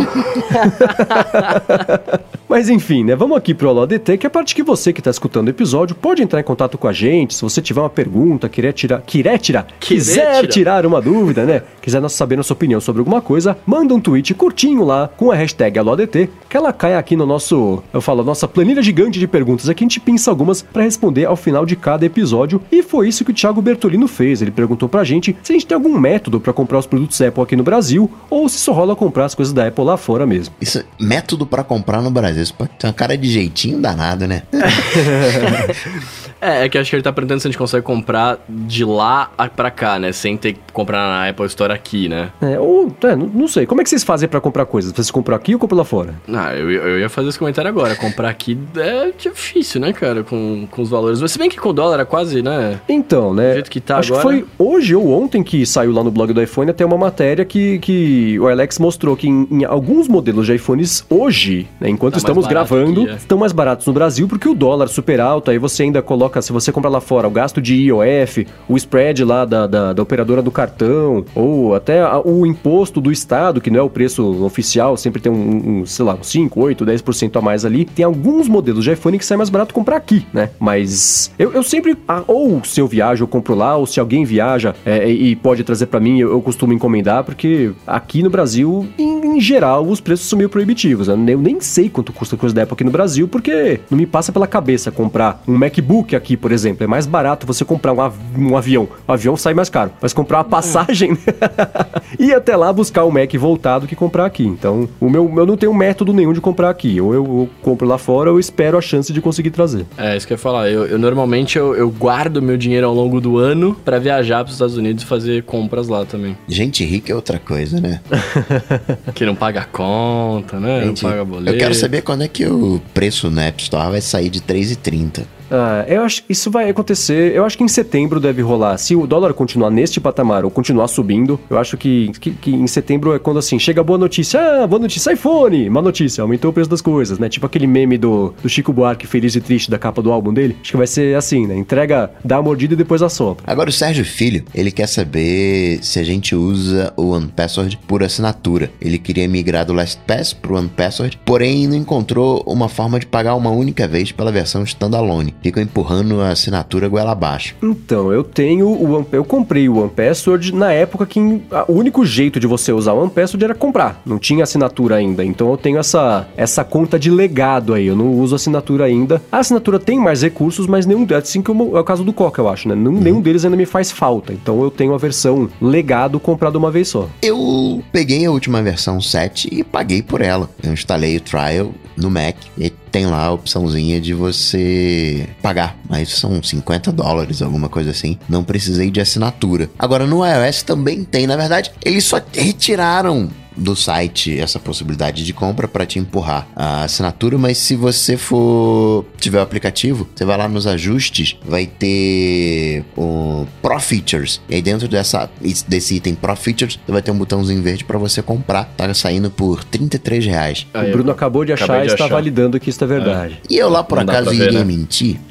Mas enfim, né? Vamos aqui pro AloDT, que é a parte que você que tá escutando o episódio pode entrar em contato com a gente, se você tiver uma pergunta, querer tirar, querer tirar, Querer quiser tirar. tirar uma dúvida, né? Quiser saber nossa opinião sobre alguma coisa, manda um tweet curtinho lá com a hashtag AloDT, que ela cai aqui no nosso, eu falo, nossa planilha gigante de perguntas. Aqui a gente pinça algumas pra responder ao final de cada episódio. E foi isso que o Thiago Bertolino fez. Ele perguntou pra gente se a gente tem algum método pra comprar os produtos Apple aqui no Brasil ou se só rola comprar as coisas da Apple lá fora mesmo. Isso, método pra comprar no Brasil. Isso pode ter uma cara de jeitinho danado, né? É, é que acho que ele tá perguntando se a gente consegue comprar de lá pra cá, né? Sem ter que comprar na Apple Store aqui, né? É, ou, é, não, não sei. Como é que vocês fazem pra comprar coisas? Vocês compram aqui ou compram lá fora? Ah, eu, eu ia fazer esse comentário agora. Comprar aqui é difícil, né, cara? Com, com os valores. Mas se bem que com o dólar é quase, né? Então, né? Do jeito que tá acho agora. que foi hoje ou ontem que saiu lá no blog do iPhone até uma matéria que, que o Alex mostrou que em, em alguns modelos de iPhones hoje, né, enquanto Tá estamos gravando, aqui, é. estão mais baratos no Brasil porque o dólar super alto, aí você ainda coloca, se você comprar lá fora, o gasto de IOF, o spread lá da, da, da operadora do cartão, ou até a- o imposto do Estado, que não é o preço oficial, sempre tem um, um, sei lá, uns 5, 8, 10% a mais ali. Tem alguns modelos de iPhone que sai mais barato comprar aqui, né? Mas eu, eu sempre, ah, ou se eu viajo, eu compro lá, ou se alguém viaja é, e pode trazer pra mim, eu, eu costumo encomendar, porque aqui no Brasil, em, em geral, os preços são meio proibitivos. né? Eu nem sei quanto custa coisa da Apple aqui no Brasil, porque não me passa pela cabeça comprar um MacBook aqui, por exemplo. É mais barato você comprar um, av- um avião. O avião sai mais caro. Mas comprar uma passagem e até lá buscar o Mac voltado que comprar aqui. Então, o meu, eu não tenho método nenhum de comprar aqui. Ou eu, eu compro lá fora, ou eu espero a chance de conseguir trazer. É, isso que eu ia falar. Eu, eu normalmente eu, eu guardo meu dinheiro ao longo do ano pra viajar pros Estados Unidos e fazer compras lá também. Gente rica é outra coisa, né? Que não paga conta, né? Gente, não paga boleto. eu quero saber quando é que o preço no App Store vai sair de 3,30. Ah, eu acho que isso vai acontecer. Eu acho que em setembro deve rolar. Se o dólar continuar neste patamar ou continuar subindo, eu acho que, que, que em setembro é quando assim chega boa notícia. Ah, boa notícia, iPhone! Má notícia, aumentou o preço das coisas, né? Tipo aquele meme do, do Chico Buarque feliz e triste da capa do álbum dele. Acho que vai ser assim, né? Entrega, dá a mordida e depois assopra. Agora o Sérgio Filho, ele quer saber se a gente usa o OnePassword por assinatura. Ele queria migrar do LastPass pro OnePassword, porém não encontrou uma forma de pagar uma única vez pela versão standalone. Ficam empurrando a assinatura goela abaixo. Então, eu tenho o eu comprei o One Password na época que o único jeito de você usar o One Password era comprar. Não tinha assinatura ainda. Então eu tenho essa, essa conta de legado aí. Eu não uso assinatura ainda. A assinatura tem mais recursos, mas nenhum deles, assim como é o caso do Coca, eu acho, né? Nenhum, nenhum deles ainda me faz falta. Então eu tenho a versão legado comprada uma vez só. Eu peguei a última versão 7 e paguei por ela. Eu instalei o trial no Mac e tem lá a opçãozinha de você pagar. Mas são 50 dólares, alguma coisa assim. Não precisei de assinatura. Agora no iOS também tem. Na verdade, eles só retiraram do site essa possibilidade de compra para te empurrar a assinatura, mas se você for tiver o aplicativo, você vai lá nos ajustes, vai ter o Pro Features. E aí dentro dessa desse item Pro Features, você vai ter um botãozinho verde para você comprar. Tá saindo por 33 reais. Aí, o Bruno acabou de achar e está achar. validando que isso é verdade. E eu lá por Não acaso ver, iria né? mentir?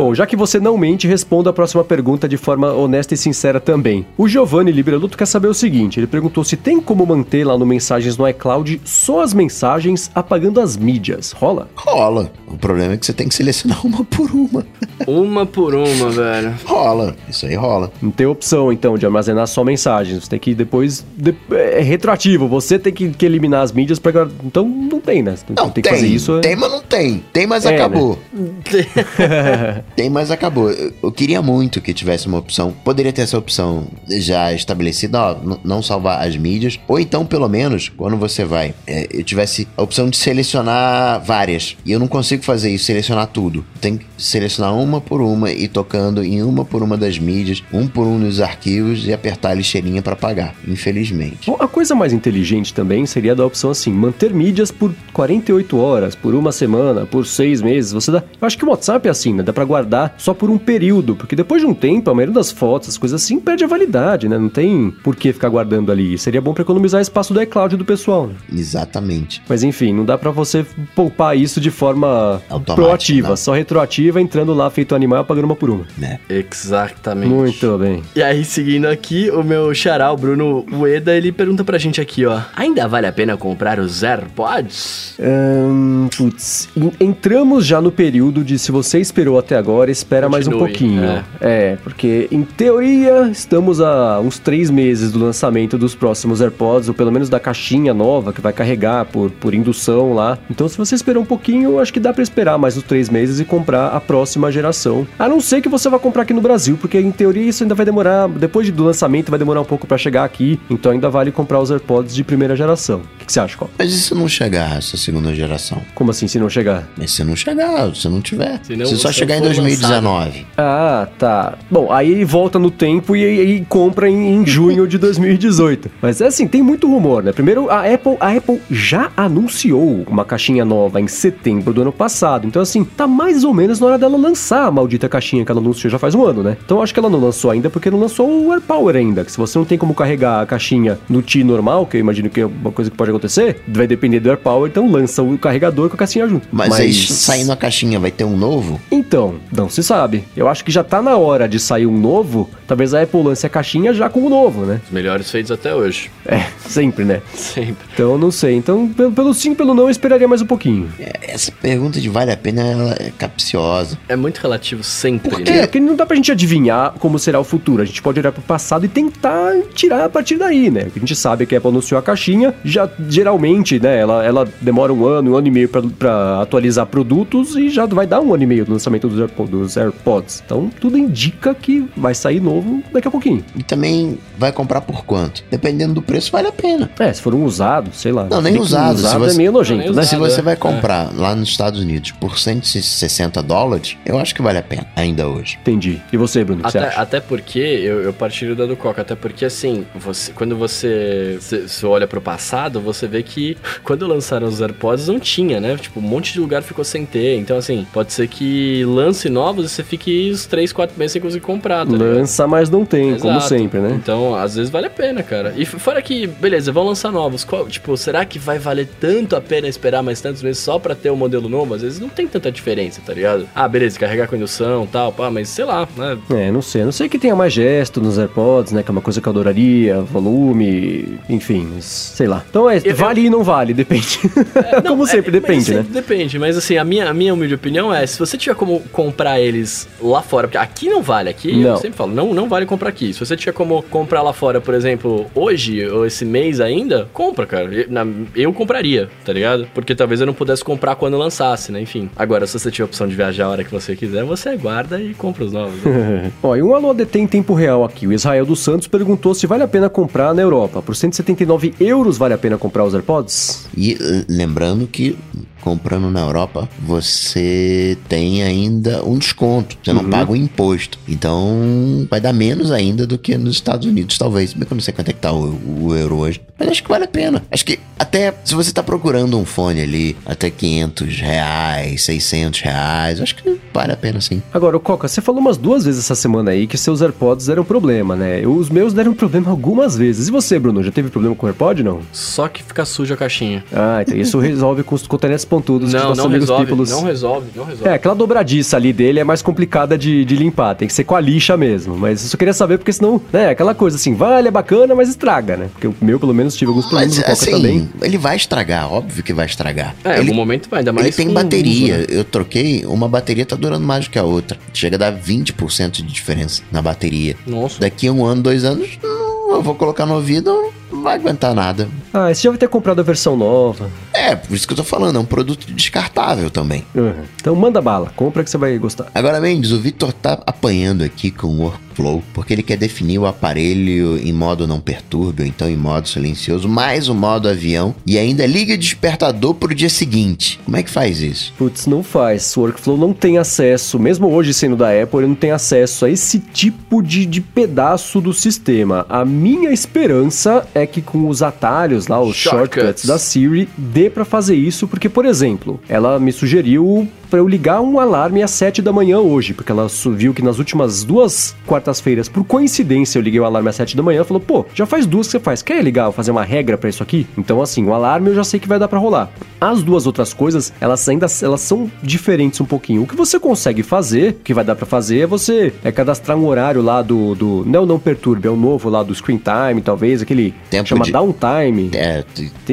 Bom, já que você não mente, responda a próxima pergunta de forma honesta e sincera também. O Giovanni Liberaluto quer saber o seguinte: ele perguntou se tem como manter lá no Mensagens no iCloud só as mensagens apagando as mídias. Rola? Rola. O problema é que você tem que selecionar uma por uma. Uma por uma, velho. Rola. Isso aí rola. Não tem opção, então, de armazenar só mensagens. Você tem que depois. de- é retroativo, você tem que, que eliminar as mídias pra. Então não tem, né? Você Não, tem, tem. que fazer isso. é- Tem, mas não tem. Tem, mas É, acabou. Tem, mas acabou. Eu, queria muito que tivesse uma opção. Poderia ter essa opção já estabelecida, ó, não salvar as mídias. Ou então, pelo menos, quando você vai, é, eu tivesse a opção de selecionar várias. E eu não consigo fazer isso, selecionar tudo. Tem que selecionar uma por uma e tocando em uma por uma das mídias, um por um nos arquivos e apertar a lixeirinha para apagar. Infelizmente. A coisa mais inteligente também seria dar a opção assim: manter mídias por 48 horas, por uma semana, por seis meses. Você dá. Eu acho que o WhatsApp é assim, né? Dá pra guardar só por um período, porque depois de um tempo, a maioria das fotos, as coisas assim, perde a validade, né? Não tem por que ficar guardando ali. Seria bom pra economizar espaço do iCloud do pessoal, né? Exatamente. Mas enfim, não dá pra você poupar isso de forma Automática, proativa, não. só retroativa, entrando lá feito animal, pagando uma por uma. Né? Exatamente. Muito bem. E aí, seguindo aqui, o meu xará, o Bruno Ueda, ele pergunta pra gente aqui, ó. Ainda vale a pena comprar os AirPods? Ahn, putz, en- entramos já no período de se você esperou até agora, espera mais um Continue, pouquinho. é. É. porque em teoria estamos a uns três meses do lançamento dos próximos AirPods, ou pelo menos da caixinha nova que vai carregar por, por indução lá. Então, se você esperar um pouquinho, acho que dá pra esperar mais uns três meses e comprar a próxima geração. A não ser que você vá comprar aqui no Brasil, porque em teoria isso ainda vai demorar, depois do lançamento, vai demorar um pouco pra chegar aqui. Então, ainda vale comprar os AirPods de primeira geração. O que, que você acha, Copa? Mas e se não chegar essa segunda geração? Como assim, se não chegar? Mas se não chegar, se não tiver. Se não- se só chegar em for 2019. Ah, tá. Bom, aí ele volta no tempo e, e compra em, em junho de 2018. Mas é assim, tem muito rumor, né? Primeiro, a Apple, a Apple já anunciou uma caixinha nova em setembro do ano passado. Então, assim, tá mais ou menos na hora dela lançar a maldita caixinha que ela anunciou já faz um ano, né? Então, acho que ela não lançou ainda porque não lançou o AirPower ainda. Que se você não tem como carregar a caixinha no T normal, que eu imagino que é uma coisa que pode acontecer, vai depender do AirPower, então lança o carregador com a caixinha junto. Mas, aí, saindo a caixinha, vai ter um novo? Então, não se sabe. Eu acho que já tá na hora de sair um novo. Talvez a Apple lance a caixinha já com o novo, né? Os melhores feitos até hoje. É, sempre, né? Sempre. Então, não sei. Então, pelo, pelo sim, pelo não, eu esperaria mais um pouquinho. É, Essa pergunta de vale a pena ela é capciosa. É muito relativo sempre, É, né? porque não dá pra gente adivinhar como será o futuro. A gente pode olhar pro passado e tentar tirar a partir daí, né? A gente sabe que a Apple anunciou a caixinha, já geralmente, né? Ela, ela demora um ano, um ano e meio pra, pra atualizar produtos e já vai dar um ano e meio do lançamento dos, Dos AirPods. Então, tudo indica que vai sair novo daqui a pouquinho. E também vai comprar por quanto? Dependendo do preço, vale a pena. É, se for um usado, sei lá. Não, nem Se usado, se Usado é você- meio Não, nojento, né? Se você vai é. comprar lá nos Estados Unidos por 160 dólares, eu acho que vale a pena, ainda hoje. Entendi. E você, Bruno, o que você Até, acha? até porque, eu, eu partilho da do Coca, até porque assim, você, quando você, você, você olha pro passado, você vê que quando lançaram os AirPods não tinha, né? Tipo, um monte de lugar ficou sem ter. Então, assim, pode ser que lance novos e você fique uns 3, 4 meses sem conseguir comprar, tá? Lança, mas não tem, como Exato. sempre, né? Então, às vezes vale a pena, cara. E fora que, beleza, vão lançar novos. Qual- tipo, será que vai valer tanto a pena esperar mais tantos meses só pra ter o modelo novo? Às vezes não tem tanta diferença, tá ligado? Ah, beleza, carregar com indução e tal, pá, mas sei lá, né? É, não sei. Não sei que tenha mais gesto nos AirPods, né? Que é uma coisa que eu adoraria, volume, enfim, sei lá. Então é, Eu- vale e não vale, depende. É, não, como é, sempre, depende, né? sempre Depende, mas assim, a minha, a minha humilde opinião é, se você tiver como comprar eles lá fora, porque aqui não vale, aqui Não. eu sempre falo, não, não vale comprar aqui. Se você tiver como comprar lá fora, por exemplo, hoje ou esse mês ainda, compra, cara. Eu, na- eu compraria, tá ligado? Porque talvez eu não pudesse comprar quando lançasse, né? Enfim. Agora, se você tiver a opção de viajar a hora que você quiser, você guarda e compra os novos. né? Ó, e um alô ADT em tempo real aqui. O Israel dos Santos perguntou se vale a pena comprar na Europa. Por 179 euros vale a pena comprar os AirPods? E eh, lembrando que comprando na Europa, você tem ainda um desconto. Você não Uhum. paga o imposto. Então vai dar menos ainda do que nos Estados Unidos, talvez. Bem que eu não sei quanto é que tá o, o euro hoje. Mas acho que vale a pena. Acho que até se você tá procurando um fone ali, até 500 reais, 600 reais, acho que vale a pena sim. Agora, o Coca, você falou umas duas vezes essa semana aí que seus AirPods deram problema, né? Os meus deram problema algumas vezes. E você, Bruno, já teve problema com o AirPod, não? Só que fica suja a caixinha. Ah, então isso resolve com os cotonetes pontudos Não, nossos não amigos resolve, não resolve, não resolve. É, aquela dobradiça ali dele é mais complicada de, de limpar, tem que ser com a lixa mesmo. Mas eu só queria saber, porque senão, né, aquela coisa assim, vale, é bacana, mas estraga, né? Porque o meu, pelo menos, tive alguns problemas Mas assim, também. ele vai estragar, óbvio que vai estragar. É, em ele, algum momento vai, ainda mais ele tem com bateria. uso, né? Eu troquei, uma bateria tá durando mais do que a outra. Chega a dar 20% de diferença na bateria. Nossa. Daqui a um ano, dois anos, hum, eu vou colocar no ouvido, não vai aguentar nada. Ah, você já vai ter comprado a versão nova. É, por isso que eu tô falando, é um produto descartável também. Uhum. Então manda bala, compra que você vai gostar. Agora, Mendes, o Victor tá apanhando aqui com o workflow, porque ele quer definir o aparelho em modo não perturbe, ou então em modo silencioso, mais o modo avião, e ainda liga despertador pro dia seguinte. Como é que faz isso? Putz, não faz. O Workflow não tem acesso, mesmo hoje sendo da Apple, ele não tem acesso a esse tipo de, de pedaço do sistema. A minha esperança é que com os atalhos lá, os shortcuts, Shortcuts. da Siri, dê pra fazer isso, porque, por exemplo, ela me sugeriu pra eu ligar um alarme às 7 da manhã hoje, porque ela viu que nas últimas duas quartas-feiras, por coincidência, eu liguei o alarme às 7 da manhã, ela falou, pô, já faz duas que você faz, quer ligar, fazer uma regra pra isso aqui? Então, assim, o alarme eu já sei que vai dar pra rolar. As duas outras coisas, elas ainda elas são diferentes um pouquinho. O que você consegue fazer, o que vai dar pra fazer, é você é cadastrar um horário lá do, do não, não perturbe, é o novo lá do screen time, talvez, aquele Tempo chama de- downtime. É,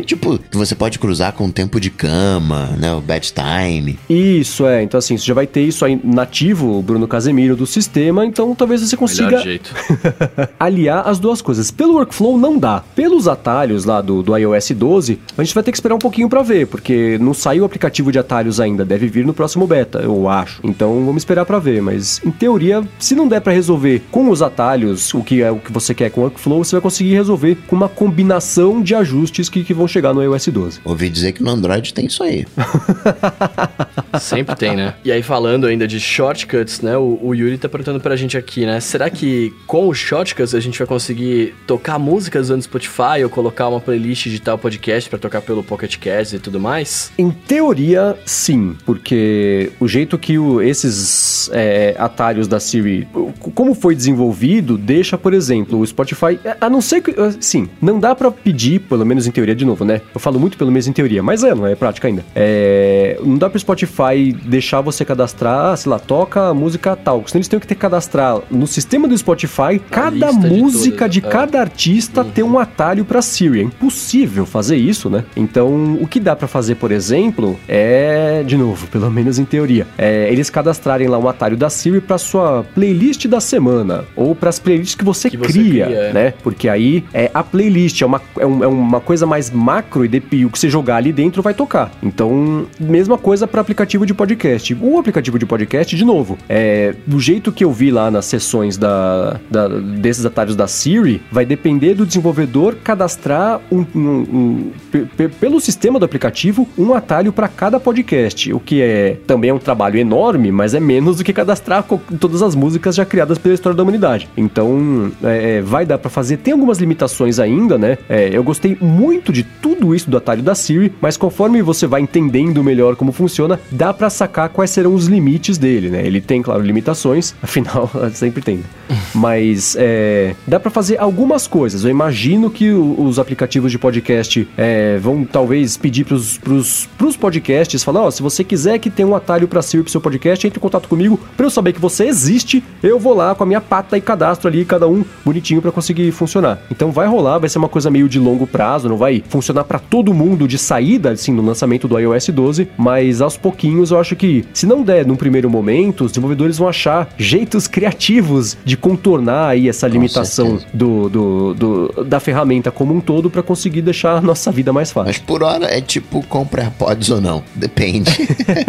tipo, que você pode cruzar com o tempo de cama, né? O bedtime. Isso, é. Então, assim, você já vai ter isso aí nativo, Bruno Casemiro, do sistema. Então, talvez você consiga Melhor jeito. aliar as duas coisas. Pelo workflow, não dá. Pelos atalhos lá do, do iOS 12, a gente vai ter que esperar um pouquinho pra ver, porque não saiu o aplicativo de atalhos ainda. Deve vir no próximo beta, eu acho. Então, vamos esperar pra ver. Mas, em teoria, se não der pra resolver com os atalhos o que é o que você quer com o workflow, você vai conseguir resolver com uma combinação de ajustes que, que vão chegar no iOS 12. Ouvi dizer que no Android tem isso aí. Sempre tem, né? E aí, falando ainda de shortcuts, né? O, o Yuri tá perguntando pra gente aqui, né? Será que com os shortcuts a gente vai conseguir tocar músicas no Spotify ou colocar uma playlist de tal podcast pra tocar pelo Pocket Cast e tudo mais? Em teoria, sim, porque o jeito que o- esses é, atalhos da Siri, como foi desenvolvido, deixa, por exemplo, o Spotify, é, a não ser que, sim, não dá pra pedir, pelo menos em teoria de novo, né? Eu falo muito pelo menos em teoria, mas é, não é prática ainda. É, não dá pro Spotify vai deixar você cadastrar, sei lá, toca a música tal. Senão eles têm que ter que cadastrar no sistema do Spotify cada de música de, todas, é. cada artista ter um atalho pra Siri. É impossível fazer isso, né? Então, o que dá pra fazer, por exemplo, é, de novo, pelo menos em teoria, é eles cadastrarem lá um atalho da Siri pra sua playlist da semana ou pras playlists que você, Que você cria, cria, é. né? Porque aí é a playlist, é uma, é, um- é uma coisa mais macro e de- o que você jogar ali dentro vai tocar. Então, mesma coisa para aplicativo de podcast. O aplicativo de podcast, de novo, é do jeito que eu vi lá nas sessões da, da- desses atalhos da Siri, vai depender do desenvolvedor cadastrar um, um- um- pe- pe- pelo sistema do aplicativo um atalho para cada podcast, o que é também é um trabalho enorme, mas é menos do que cadastrar todas as músicas já criadas pela história da humanidade. Então, é, é, vai dar para fazer. Tem algumas limitações ainda, né? É, eu gostei muito de tudo isso do atalho da Siri, mas conforme você vai entendendo melhor como funciona, dá para sacar quais serão os limites dele, né? Ele tem, claro, limitações, afinal, sempre tem. né? Mas é, dá para fazer algumas coisas. Eu imagino que o- os aplicativos de podcast é, vão talvez pedir pros, pros, pros podcasts, falar, ó, se você quiser que tenha um atalho para Siri pro seu podcast, entre em contato comigo para eu saber que você existe, eu vou lá com a minha pata e cadastro ali cada um bonitinho para conseguir funcionar. Então vai rolar, vai ser uma coisa meio de longo prazo, não vai funcionar para todo mundo de saída, assim, no lançamento do iOS 12, mas aos pouquinhos eu acho que se não der num primeiro momento, os desenvolvedores vão achar jeitos criativos de contornar aí essa limitação do, do, do- da ferramenta como um todo para conseguir deixar a nossa vida mais fácil. Mas por hora é tipo compra AirPods ou não. Depende.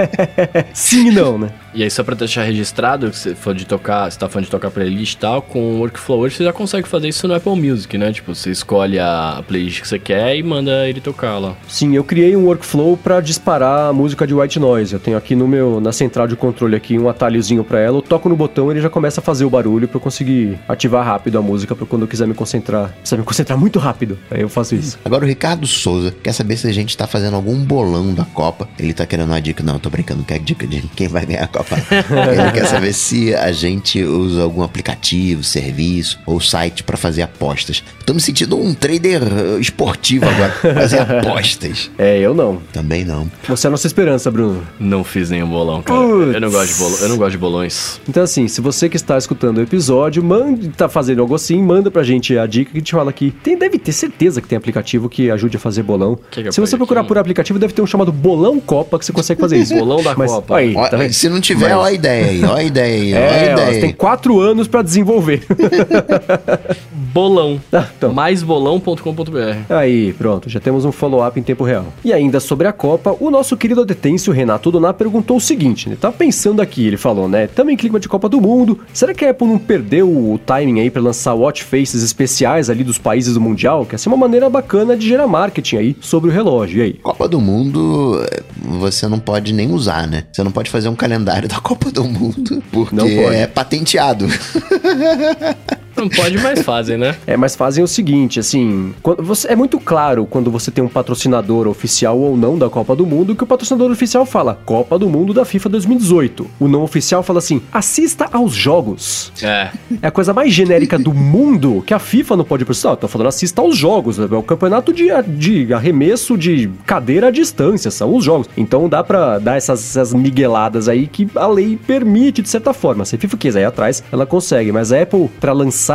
Sim e não, né? E aí, só pra deixar registrado, que você for de tocar, você tá falando de tocar playlist e tal, com o Workflow hoje você já consegue fazer isso no Apple Music, né? Tipo, você escolhe a playlist que você quer e manda ele tocar lá. Sim, eu criei um workflow para disparar a música de white noise. Eu tenho aqui no meu na central de controle aqui um atalhozinho para ela. Eu toco no botão, ele já começa a fazer o barulho para eu conseguir ativar rápido a música para quando eu quiser me concentrar. Precisa me concentrar muito rápido. Aí eu faço isso. Agora o Ricardo Souza quer saber se a gente tá fazendo algum bolão da Copa. Ele tá querendo uma dica. Não, eu tô brincando, quer dica de quem vai ganhar a Copa. Ele quer saber se a gente usa algum aplicativo, serviço ou site pra fazer apostas. Tô me sentindo um trader eh, esportivo agora. Fazer apostas. É, eu não. Também não. Você é a nossa esperança, Bruno. Não fiz nenhum bolão, cara. Putz. Eu não gosto de bolão, eu não gosto de bolões. Então, assim, se você que está escutando o episódio, mande, tá fazendo algo assim, manda pra gente a dica que a gente fala aqui. Tem, deve ter certeza que tem aplicativo que ajude a fazer bolão. Que que se você procurar aqui? por aplicativo, deve ter um chamado Bolão Copa que você consegue fazer isso. Bolão da Mas, Copa. Aí, tá se não tiver, ó a ideia aí, ó a ideia aí, ó a É, ó, ideia você aí. tem quatro anos pra desenvolver. Bolão. Ah, então. Maisbolão.com.br. Aí, pronto, já temos um follow-up em tempo real. E ainda sobre a Copa, o nosso querido Adetêncio Renato Doná perguntou o seguinte, né? Tá pensando aqui, ele falou, né? Também clima de Copa do Mundo. Será que a Apple não perdeu o timing aí pra lançar watch faces especiais ali dos países do Mundial? Que essa é uma maneira bacana de gerar marketing aí sobre o relógio. E aí? Copa do Mundo, eh, você não pode nem usar, né? Você não pode fazer um calendário da Copa do Mundo, porque é patenteado. Não pode, mas fazem, né? É, mas fazem o seguinte, assim, você, é muito claro quando você tem um patrocinador oficial ou não da Copa do Mundo que o patrocinador oficial fala Copa do Mundo da FIFA 2018. O não oficial fala assim, assista aos jogos. É. É a coisa mais genérica do mundo que a FIFA não pode precisar. Tô falando assista aos jogos. É o campeonato de, de arremesso de cadeira à distância, são os jogos. Então dá pra dar essas, essas migueladas aí que a lei permite, de certa forma. Se a FIFA quiser ir atrás, ela consegue. Mas a Apple, pra lançar.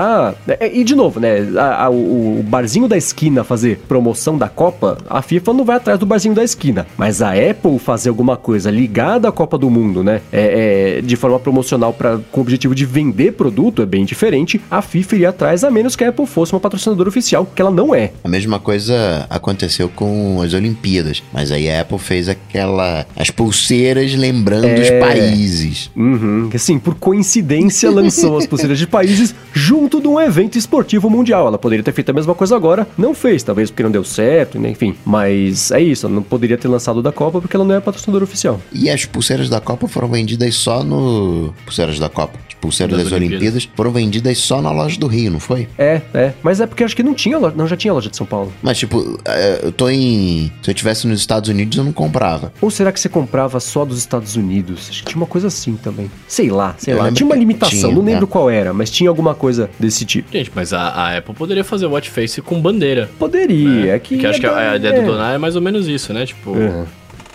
É, E de novo, né? a- a- o, barzinho da esquina fazer promoção da Copa, a FIFA não vai atrás do barzinho da esquina. Mas a Apple fazer alguma coisa ligada à Copa do Mundo, né? É, é, de forma promocional pra, com o objetivo de vender produto é bem diferente. A FIFA iria atrás, a menos que a Apple fosse uma patrocinadora oficial, que ela não é. A mesma coisa aconteceu com as Olimpíadas, mas aí a Apple fez aquela as pulseiras lembrando os É. países. Uhum. Assim, por coincidência, lançou as pulseiras de países junto de um evento esportivo mundial. Ela poderia ter feito a mesma coisa agora, não fez, talvez porque não deu certo, né? enfim. Mas é isso, ela não poderia ter lançado da Copa porque ela não é patrocinadora oficial. E as pulseiras da Copa foram vendidas só no pulseiras da Copa, pulseiras das, Das Olimpíadas. Olimpíadas. foram vendidas só na loja do Rio, não foi? É, é. Mas é porque acho que não tinha loja, não já tinha loja de São Paulo. Mas tipo, é, eu tô em, se eu tivesse nos Estados Unidos eu não comprava. Ou será que você comprava só dos Estados Unidos? Acho que tinha uma coisa assim também. Sei lá, sei Eu lá. Tinha uma limitação, tinha, não lembro né? qual era, mas tinha alguma coisa desse tipo. Gente, mas a, a Apple poderia fazer watch face com bandeira. Poderia, é que. Porque acho que a, a ideia é. do Donar é mais ou menos isso, né? Tipo, Uhum.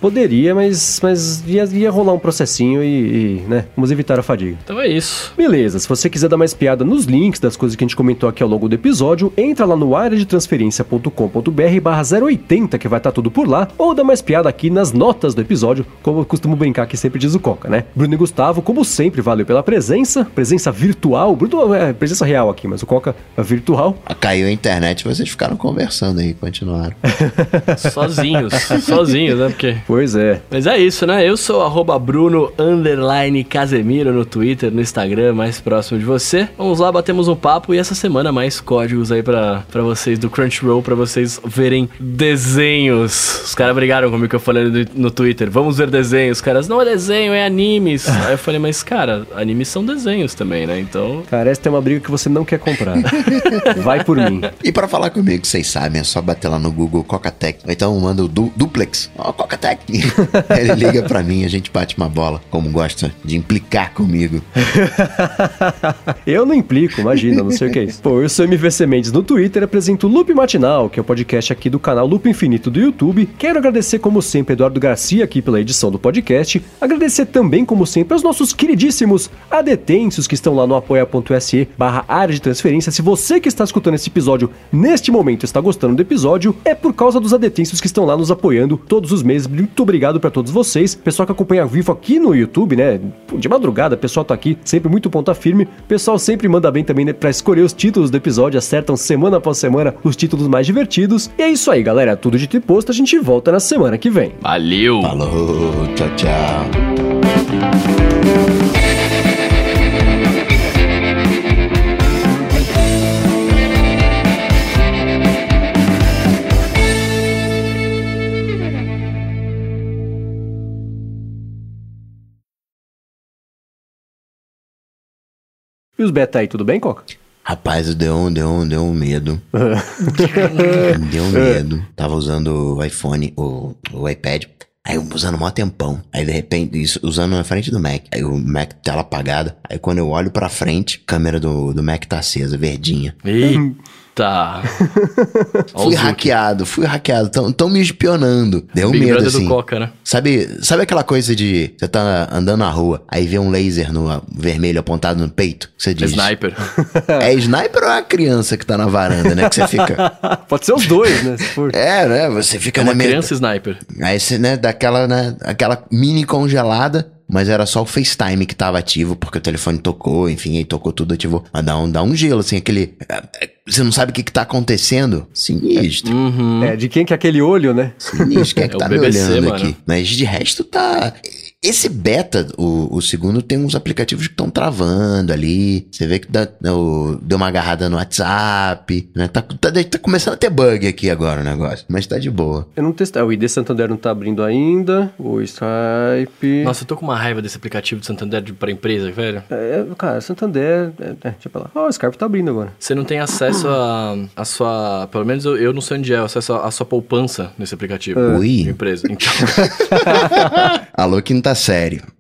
Poderia, mas, mas ia, ia rolar um processinho e, e, né, vamos evitar a fadiga. Então é isso. Beleza, se você quiser dar mais piada nos links das coisas que a gente comentou aqui ao longo do episódio, entra lá no areadetransferencia.com.br barra 080 que vai estar tudo por lá, ou dá mais piada aqui nas notas do episódio, como eu costumo brincar que sempre diz o Coca, né? Bruno e Gustavo, como sempre, valeu pela presença, presença virtual, Bruno é presença real aqui, mas o Coca é virtual. Caiu a internet, vocês ficaram conversando aí, continuaram. sozinhos, sozinhos, né? Porque... Pois é. Mas é isso, né? Eu sou arroba Bruno Casemiro no Twitter, no Instagram, mais próximo de você. Vamos lá, batemos um papo e essa semana mais códigos aí pra, pra vocês do Crunchyroll, pra vocês verem desenhos. Os caras brigaram comigo que eu falei no, no Twitter. Vamos ver desenhos. Os caras, não é desenho, é animes. aí eu falei, mas cara, animes são desenhos também, né? Então. Cara, essa é uma briga que você não quer comprar. Vai por mim. E para falar comigo, vocês sabem, é só bater lá no Google Cocatec. Ou então manda o du duplex. Ó, oh, Ele liga pra mim, a gente bate uma bola, como gosta de implicar comigo. eu não implico, imagina, não sei o que é isso. Pô, eu sou MVC Mendes no Twitter, apresento o Loop Matinal, que é o podcast aqui do canal Loop Infinito do YouTube. Quero agradecer, como sempre, Eduardo Garcia aqui pela edição do podcast. Agradecer também, como sempre, aos nossos queridíssimos adetensos que estão lá no apoia.se barra área de transferência. Se você que está escutando esse episódio neste momento está gostando do episódio, é por causa dos adetensos que estão lá nos apoiando todos os meses. Muito obrigado para todos vocês. Pessoal que acompanha ao vivo aqui no YouTube, né? De madrugada, o pessoal tá aqui sempre muito ponta firme. O pessoal sempre manda bem também né, para escolher os títulos do episódio, acertam semana após semana os títulos mais divertidos. E é isso aí, galera. Tudo de posto, a gente volta na semana que vem. Valeu! Falou, tchau, tchau. E os beta aí, tudo bem, Coca? Rapaz, deu um, deu um, deu um medo. deu um medo. Tava usando o iPhone, o, o iPad. Aí eu usando mó tempão. Aí de repente, isso, usando na frente do Mac. Aí o Mac tela apagada. Aí quando eu olho pra frente, a câmera do, do Mac tá acesa, verdinha. Eita! fui hackeado, fui hackeado. Tão, tão me espionando. Deu Big medo, assim. do Coca, né? Sabe, sabe aquela coisa de você tá andando na rua, aí vê um laser no vermelho apontado no peito? Você diz. Sniper. é sniper ou é a criança que tá na varanda, né? Que você fica. Pode ser os dois, né? For... É, né? Você fica é uma criança sniper. Aí você, né, daquela, né, aquela mini congelada mas era só o FaceTime que tava ativo, porque o telefone tocou, enfim, aí tocou tudo, ativou. Mas dá um, dá um gelo, assim, aquele. É, você não sabe o que, que tá acontecendo? Sinistro. Uhum. É, de quem que é aquele olho, né? Sinistro, quem é que é tá me BBC, olhando mano. aqui? Mas de resto tá. Esse beta, o, o segundo, tem uns aplicativos que estão travando ali. Você vê que dá, o, deu uma agarrada no WhatsApp, né? Tá, tá, tá, começando a ter bug aqui agora o negócio, mas tá de boa. Eu não testei. O ID Santander não tá abrindo ainda. O Stripe. Nossa, eu tô com uma raiva desse aplicativo de Santander de, pra empresa, velho. É, cara, Santander. É, é, deixa eu falar. Ó, oh, o Skype tá abrindo agora. Você não tem acesso a, a sua. Pelo menos eu, eu não sei onde é, acesso a, a sua poupança nesse aplicativo. Ui. empresa. Então. Alô, que não tá sério.